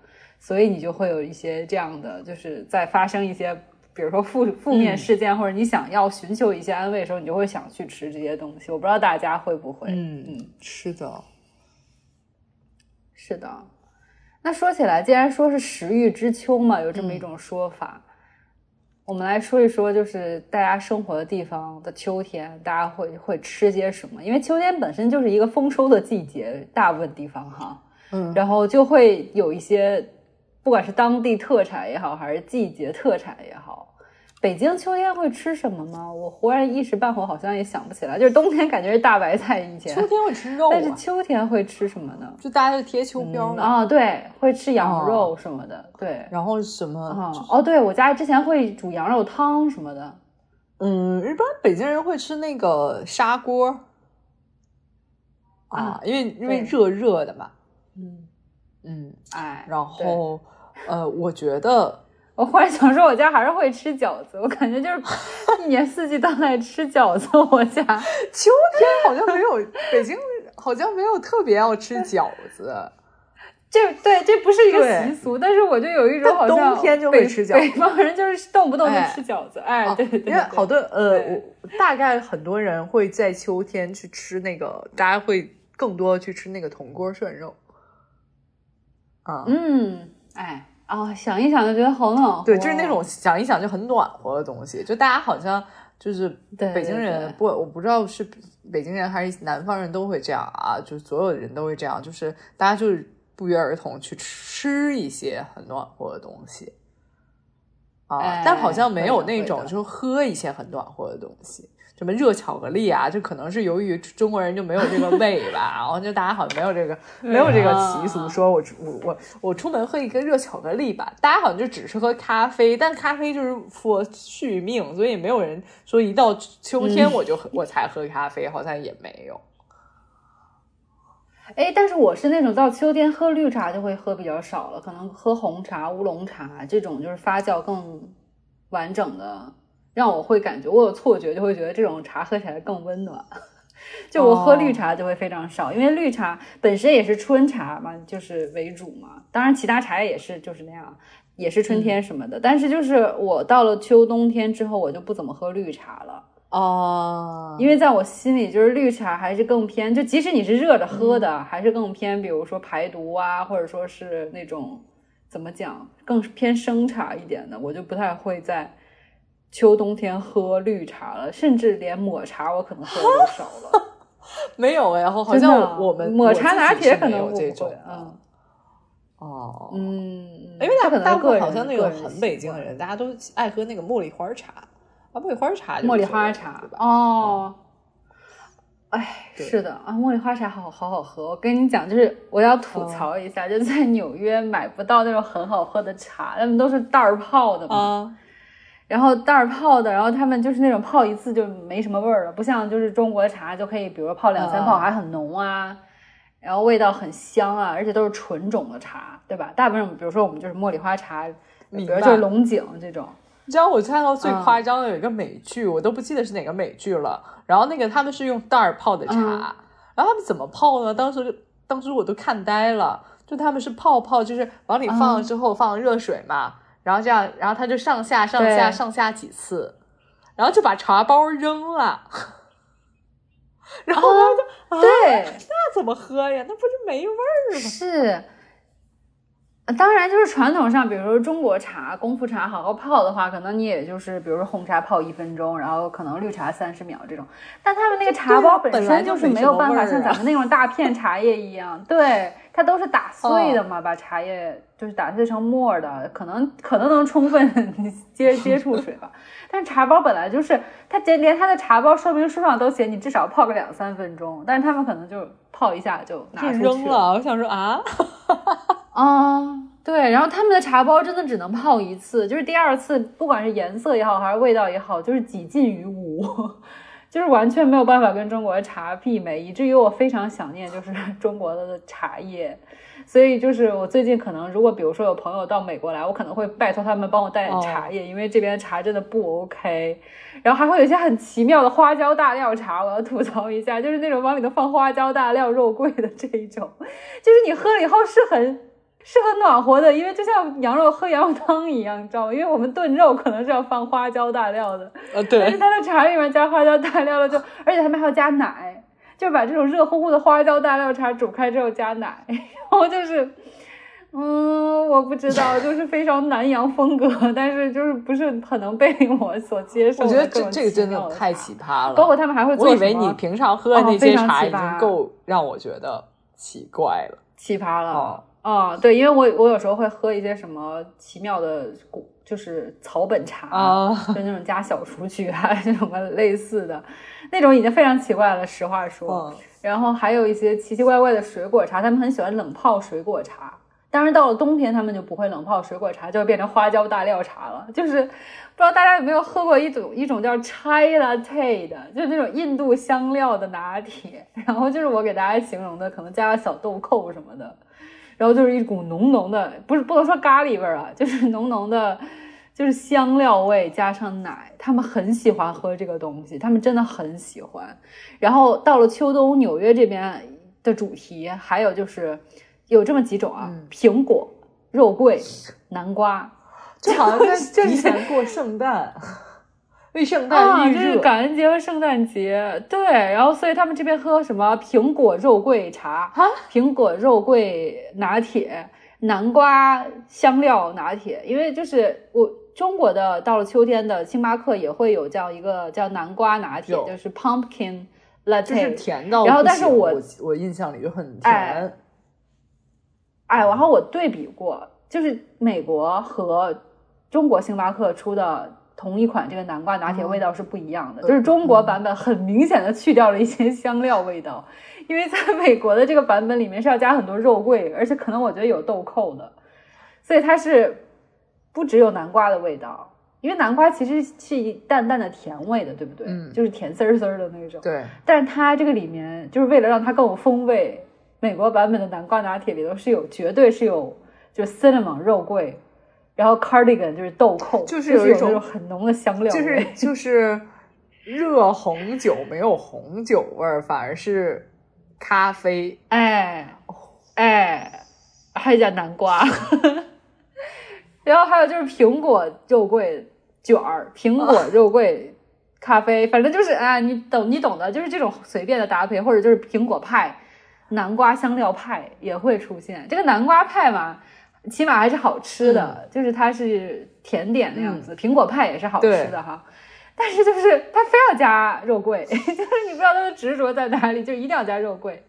所以你就会有一些这样的，就是在发生一些。比如说负负面事件，或者你想要寻求一些安慰的时候，你就会想去吃这些东西。我不知道大家会不会？嗯嗯，是的，是的。那说起来，既然说是食欲之秋嘛，有这么一种说法，我们来说一说，就是大家生活的地方的秋天，大家会会吃些什么？因为秋天本身就是一个丰收的季节，大部分地方哈，嗯，然后就会有一些。不管是当地特产也好，还是季节特产也好，北京秋天会吃什么吗？我忽然一时半会好像也想不起来。就是冬天感觉是大白菜，以前秋天会吃肉，但是秋天会吃什么呢？就大家就贴秋膘啊，对，会吃羊肉什么的，对。然后什么？哦，对我家之前会煮羊肉汤什么的。嗯，一般北京人会吃那个砂锅啊，因为因为热热的嘛。嗯嗯，哎，然后。呃，我觉得我忽然想说，我家还是会吃饺子。我感觉就是一年四季都在吃饺子。我家 秋天好像没有，北京好像没有特别要吃饺子。这对这不是一个习俗，但是我就有一种好像冬天就会吃饺子，北方人就是动不动就吃饺子。哎，对对，因为好多呃，我大概很多人会在秋天去吃那个，大家会更多去吃那个铜锅涮肉。啊，嗯，哎。啊，想一想就觉得好暖和。对，就是那种想一想就很暖和的东西。就大家好像就是北京人，不，我不知道是北京人还是南方人都会这样啊，就所有的人都会这样，就是大家就是不约而同去吃一些很暖和的东西啊，但好像没有那种就是喝一些很暖和的东西。什么热巧克力啊？就可能是由于中国人就没有这个胃吧，然后就大家好像没有这个没有这个习俗，说我我我我出门喝一个热巧克力吧。大家好像就只是喝咖啡，但咖啡就是 for 续命，所以没有人说一到秋天我就我才喝咖啡，好像也没有。哎，但是我是那种到秋天喝绿茶就会喝比较少了，可能喝红茶、乌龙茶这种就是发酵更完整的。让我会感觉我有错觉，就会觉得这种茶喝起来更温暖。就我喝绿茶就会非常少，因为绿茶本身也是春茶嘛，就是为主嘛。当然其他茶叶也是就是那样，也是春天什么的。但是就是我到了秋冬天之后，我就不怎么喝绿茶了。哦，因为在我心里，就是绿茶还是更偏，就即使你是热着喝的，还是更偏，比如说排毒啊，或者说是那种怎么讲，更偏生茶一点的，我就不太会在秋冬天喝绿茶了，甚至连抹茶我可能喝的都少了。没有哎，好真的像我们抹茶拿铁可能有这种，嗯哦，嗯，因为大它可能大部分个好像那个很北京的人，大家都爱喝那个茉莉花茶啊，茉莉花茶茉莉花茶？哦。哎，是的啊，茉莉花茶好好好喝。我跟你讲，就是我要吐嗯槽一下，就在纽约买不到那种很好喝的茶，他们都是袋儿泡的嘛。啊，然后袋儿泡的，然后他们就是那种泡一次就没什么味儿了，不像就是中国茶就可以，比如说泡两三泡嗯还很浓啊，然后味道很香啊，而且都是纯种的茶，对吧？大部分比如说我们就是茉莉花茶，比如就是龙井这种，你知道我看到最嗯夸张的有一个美剧，我都不记得是哪个美剧了。然后那个他们是用袋儿泡的茶，嗯然后他们怎么泡呢？当时当时我都看呆了，就他们是泡泡，就是往里放了之后放热水嘛，然后这样，然后他就上下上下上下几次，然后就把茶包扔了，然后他就、啊，对，那怎么喝呀？那不是没味儿吗？是。呃当然，就是传统上，比如说中国茶、功夫茶，好好泡的话，可能你也就是，比如说红茶泡一分钟，然后可能绿茶三十秒这种。但他们那个茶包本身就是没有办法像咱们那种大片茶叶一样，对，它都是打碎的嘛，把茶叶就是打碎成沫的，可能可能能充分 接接触水吧。但是茶包本来就是，它连连它的茶包说明书上都写你至少泡个两三分钟，但是他们可能就泡一下就拿就出去扔了。我想说啊，啊，对，然后他们的茶包真的只能泡一次，就是第二次，不管是颜色也好，还是味道也好，就是几近于无，就是完全没有办法跟中国的茶媲美，以至于我非常想念就是中国的茶叶。所以就是我最近可能，如果比如说有朋友到美国来，我可能会拜托他们帮我带点茶叶，因为这边的茶真的不 OK。然后还会有一些很奇妙的花椒大料茶，我要吐槽一下，就是那种往里头放花椒大料、肉桂的这一种，就是你喝了以后是很是很暖和的，因为就像羊肉喝羊肉汤一样，你知道吗？因为我们炖肉可能是要放花椒大料的，呃，但对是，它的茶里面加花椒大料了就，而且他们还要加奶，就把这种热乎乎的花椒大料茶煮开之后加奶，然后就是，嗯，我不知道，就是非常南洋风格，但是就是不是很能被我所接受我觉得这这个真的的太奇葩了。包括他们还会做我以为你平常喝的那些茶已经够让我觉得奇怪了。奇葩了。哦啊、对，因为我我有时候会喝一些什么奇妙的果，就是草本茶，啊就那种加小雏菊啊，这种的类似的，那种已经非常奇怪了。实话说，嗯，然后还有一些奇奇怪怪的水果茶，他们很喜欢冷泡水果茶。当然，到了冬天，他们就不会冷泡水果茶，就会变成花椒大料茶了。就是不知道大家有没有喝过一种一种叫 chai latte 的，就是那种印度香料的拿铁。然后就是我给大家形容的，可能加了小豆蔻什么的，然后就是一股浓浓的，不是不能说咖喱味儿啊，就是浓浓的，就是香料味加上奶，他们很喜欢喝这个东西，他们真的很喜欢。然后到了秋冬，纽约这边的主题还有就是有这么几种啊，嗯苹果、肉桂、南瓜，就好像在 就是提前过圣诞，为圣啊，诞预热。就是感恩节和圣诞节，对，然后所以他们这边喝什么苹果肉桂茶啊，苹果肉桂拿铁、南瓜香料拿铁，因为就是我中国的到了秋天的星巴克也会有这样一个叫南瓜拿铁，就是 pumpkin latte，就是甜到不行，然后但是我我我印象里就很哎甜，哎，然后我对比过，就是美国和中国星巴克出的同一款这个南瓜拿铁嗯味道是不一样的，就是中国版本很明显的去掉了一些香料味道，因为在美国的这个版本里面是要加很多肉桂，而且可能我觉得有豆蔻的，所以它是不只有南瓜的味道。因为南瓜其实是一淡淡的甜味的，对不对？嗯就是甜丝儿丝儿的那种。对，但是它这个里面就是为了让它更有风味，美国版本的南瓜拿铁里头是有绝对是有就是 cinnamon 肉桂，然后 cardigan 就是豆蔻，就是有一种种很浓的香料就，是 就是热红酒没有红酒味儿，反而是咖啡。哎哎，还加南瓜，然后还有就是苹果肉桂卷儿，苹果肉桂咖啡，反正就是啊，你懂你懂的，就是这种随便的搭配，或者就是苹果派、南瓜香料派也会出现。这个南瓜派嘛，起码还是好吃的，就是它是甜点那样子。苹果派也是好吃的哈，但是就是它非要加肉桂，就是你不知道它的执着在哪里，就一定要加肉桂。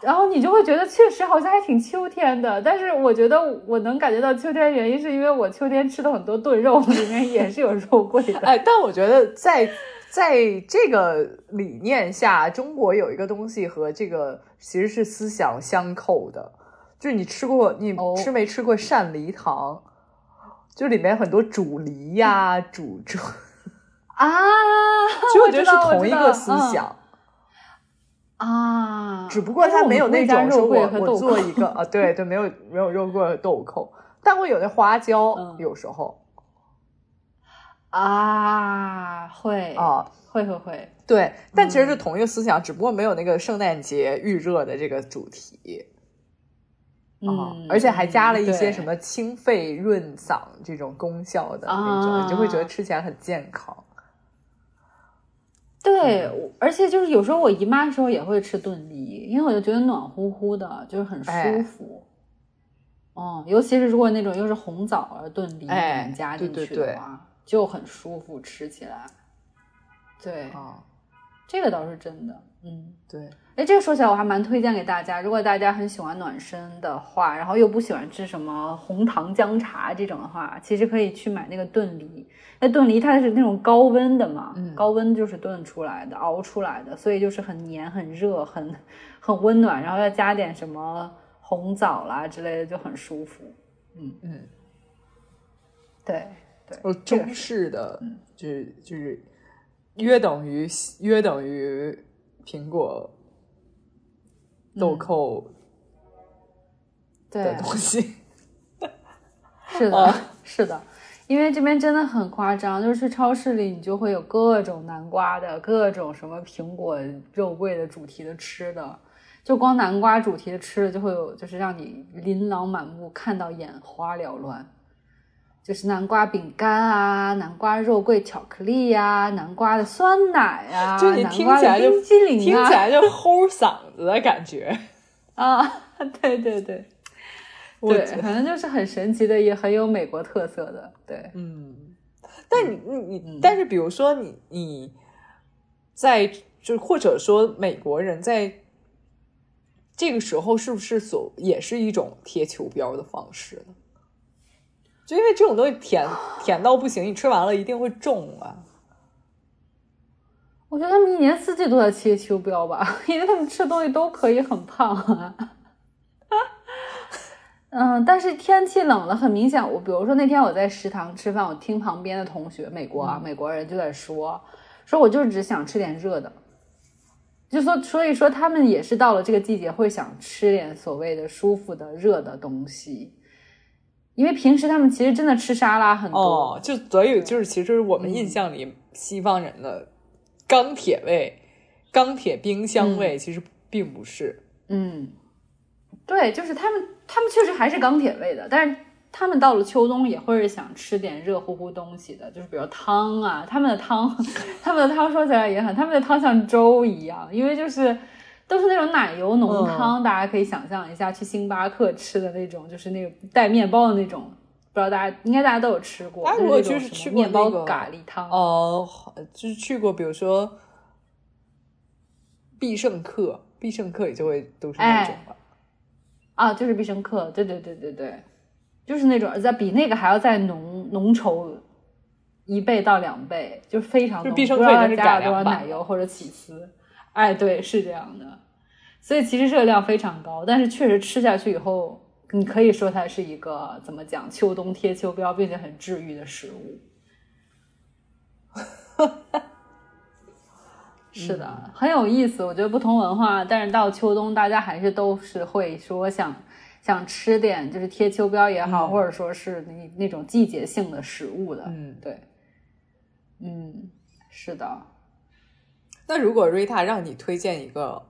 然后你就会觉得确实好像还挺秋天的，但是我觉得我能感觉到秋天原因是因为我秋天吃的很多炖肉里面也是有肉桂的。哎，但我觉得在在这个理念下，中国有一个东西和这个其实是思想相扣的，就是你吃过你吃没吃过鳝梨糖？就里面很多煮梨呀、煮粥 啊，其实我觉得是同一个思想。啊，只不过它没有那种说我我做一个啊，对对，没有没有肉桂和豆蔻，但会有那花椒，有时候啊会啊会会会，对，但其实是同一个思想，只不过没有那个圣诞节预热的这个主题，嗯，而且还加了一些什么清肺润嗓这种功效的那种，你就会觉得吃起来很健康。对，而且就是有时候我姨妈的时候也会吃炖梨，因为我就觉得暖乎乎的，就是很舒服。哦，尤其是如果那种又是红枣儿炖梨加进去的话，就很舒服，吃起来。对，这个倒是真的。嗯，对。哎，这个说起来我还蛮推荐给大家，如果大家很喜欢暖身的话，然后又不喜欢吃什么红糖姜茶这种的话，其实可以去买那个炖梨。那炖梨它是那种高温的嘛，高温就是炖出来的、熬出来的，所以就是很黏、很热、很很温暖，然后要加点什么红枣啦之类的，就很舒服。嗯嗯，对对，中式的就是就是约等于约等于苹果。豆蔻的东西，是的，是的，因为这边真的很夸张，就是去超市里，你就会有各种南瓜的，各种什么苹果、肉桂的主题的吃的，就光南瓜主题的吃的就会有，就是让你琳琅满目，看到眼花缭乱。就是南瓜饼干啊，南瓜肉桂巧克力呀，南瓜的酸奶啊，就你听起来就听起来就齁嗓子的感觉啊！对对对，对，反正就是很神奇的，也很有美国特色的。对，嗯。但你你你，但是比如说你你在就或者说美国人在这个时候是不是所也是一种贴球标的方式呢？就因为这种东西甜 甜到不行，你吃完了一定会重啊。我觉得他们一年四季都在切秋膘吧，因为他们吃东西都可以很胖啊。嗯，但是天气冷了，很明显，我比如说那天我在食堂吃饭，我听旁边的同学，美国啊，美国人就在说，说我就只想吃点热的，就说所以说他们也是到了这个季节会想吃点所谓的舒服的热的东西。因为平时他们其实真的吃沙拉很多，就所以就是其实我们印象里西方人的钢铁味、钢铁冰箱味其实并不是。嗯，对，就是他们他们确实还是钢铁味的，但是他们到了秋冬也会是想吃点热乎乎东西的，就是比如汤啊，他们的汤，他们的汤说起来也很，他们的汤像粥一样，因为就是。都是那种奶油浓汤，大家可以想象一下，去星巴克吃的那种，就是那个带面包的那种，不知道大家应该大家都有吃过。如果就是去过面包咖喱汤，哦，就是去过，比如说必胜客，必胜客也就会都是那种吧。啊，就是必胜客，对对对对对，就是那种在比那个还要再浓浓稠一倍到两倍，就非常浓，必胜客已经是加了多少奶油或者起司。哎，对，是这样的，所以其实热量非常高，但是确实吃下去以后，你可以说它是一个怎么讲，秋冬贴秋膘，并且很治愈的食物。是的，很有意思。我觉得不同文化，但是到秋冬，大家还是都是会说想想吃点，就是贴秋膘也好，或者说是那那种季节性的食物的。嗯，对，嗯，是的。那如果瑞塔让你推荐一个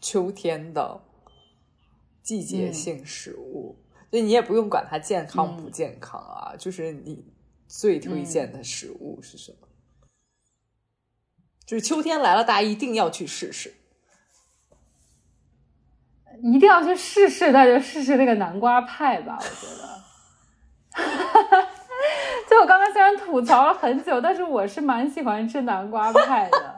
秋天的季节性食物，就你也不用管它健康不健康啊，就是你最推荐的食物是什么？就是秋天来了，大家一定要去试试。一定要去试试，那就试试那个南瓜派吧。我觉得，就我刚刚虽然吐槽了很久，但是我是蛮喜欢吃南瓜派的，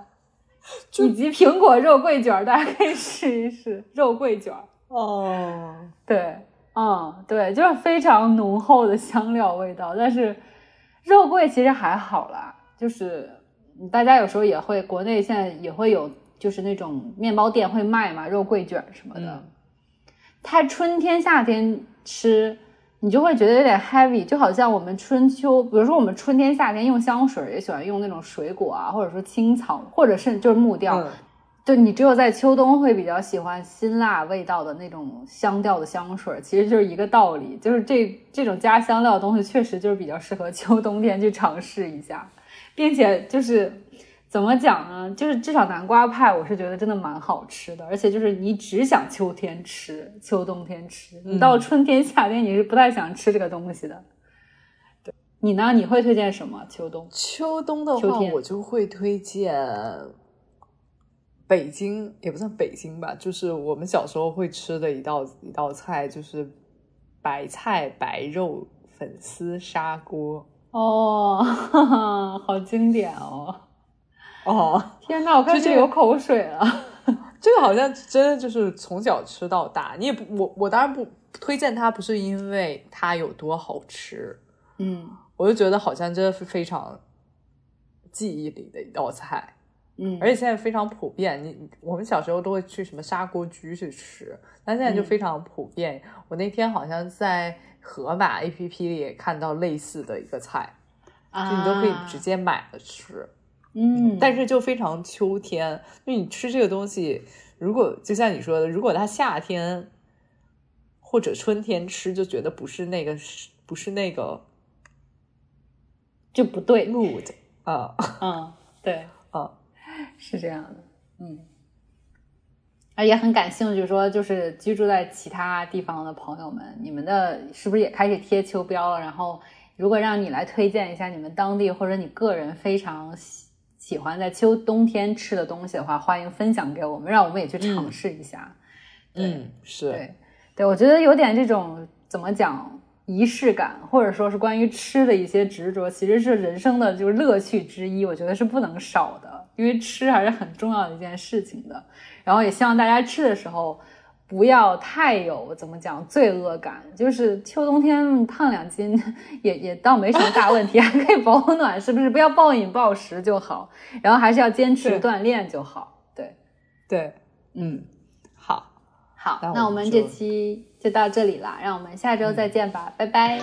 以及苹果肉桂卷，大家可以试一试肉桂卷。哦，对，嗯，对，就是非常浓厚的香料味道，但是肉桂其实还好啦，就是大家有时候也会，国内现在也会有。就是那种面包店会卖嘛，肉桂卷什么的。它春天夏天吃，你就会觉得有点 heavy，就好像我们春秋，比如说我们春天夏天用香水，也喜欢用那种水果啊，或者说青草，或者是就是木调。就你只有在秋冬会比较喜欢辛辣味道的那种香调的香水，其实就是一个道理。就是这这种加香料的东西，确实就是比较适合秋冬天去尝试一下，并且就是。怎么讲呢？就是至少南瓜派，我是觉得真的蛮好吃的，而且就是你只想秋天吃，秋冬天吃，你到春天夏天你是不太想吃这个东西的。对你呢？你会推荐什么？秋冬？秋冬的话，我就会推荐北京，也不算北京吧，就是我们小时候会吃的一道一道菜，就是白菜白肉粉丝砂锅。哦，好经典哦。哦，天哪！我开始流口水了。这个好像真的就是从小吃到大。你也不，我我当然不推荐它，不是因为它有多好吃。嗯，我就觉得好像真的是非常记忆里的一道菜。嗯，而且现在非常普遍。你我们小时候都会去什么砂锅居去吃，但现在就非常普遍。我那天好像在盒马 APP 里也看到类似的一个菜，就你都可以直接买了吃。嗯，但是就非常秋天，因为你吃这个东西，如果就像你说的，如果它夏天或者春天吃，就觉得不是那个是不是那个就不对 mood 啊，嗯，对，啊，是这样的，嗯，啊，也很感兴趣，说就是居住在其他地方的朋友们，你们的是不是也开始贴秋膘了？然后，如果让你来推荐一下你们当地或者你个人非常。喜欢在秋冬天吃的东西的话，欢迎分享给我们，让我们也去尝试一下。嗯，是对，对我觉得有点这种怎么讲仪式感，或者说是关于吃的一些执着，其实是人生的就是乐趣之一，我觉得是不能少的，因为吃还是很重要的一件事情的。然后也希望大家吃的时候。不要太有怎么讲罪恶感，就是秋冬天胖两斤也也倒没什么大问题，还可以保暖，是不是？不要暴饮暴食就好，然后还是要坚持锻炼就好。对，对，嗯，好，好，那我们这期就到这里了，让我们下周再见吧，拜拜。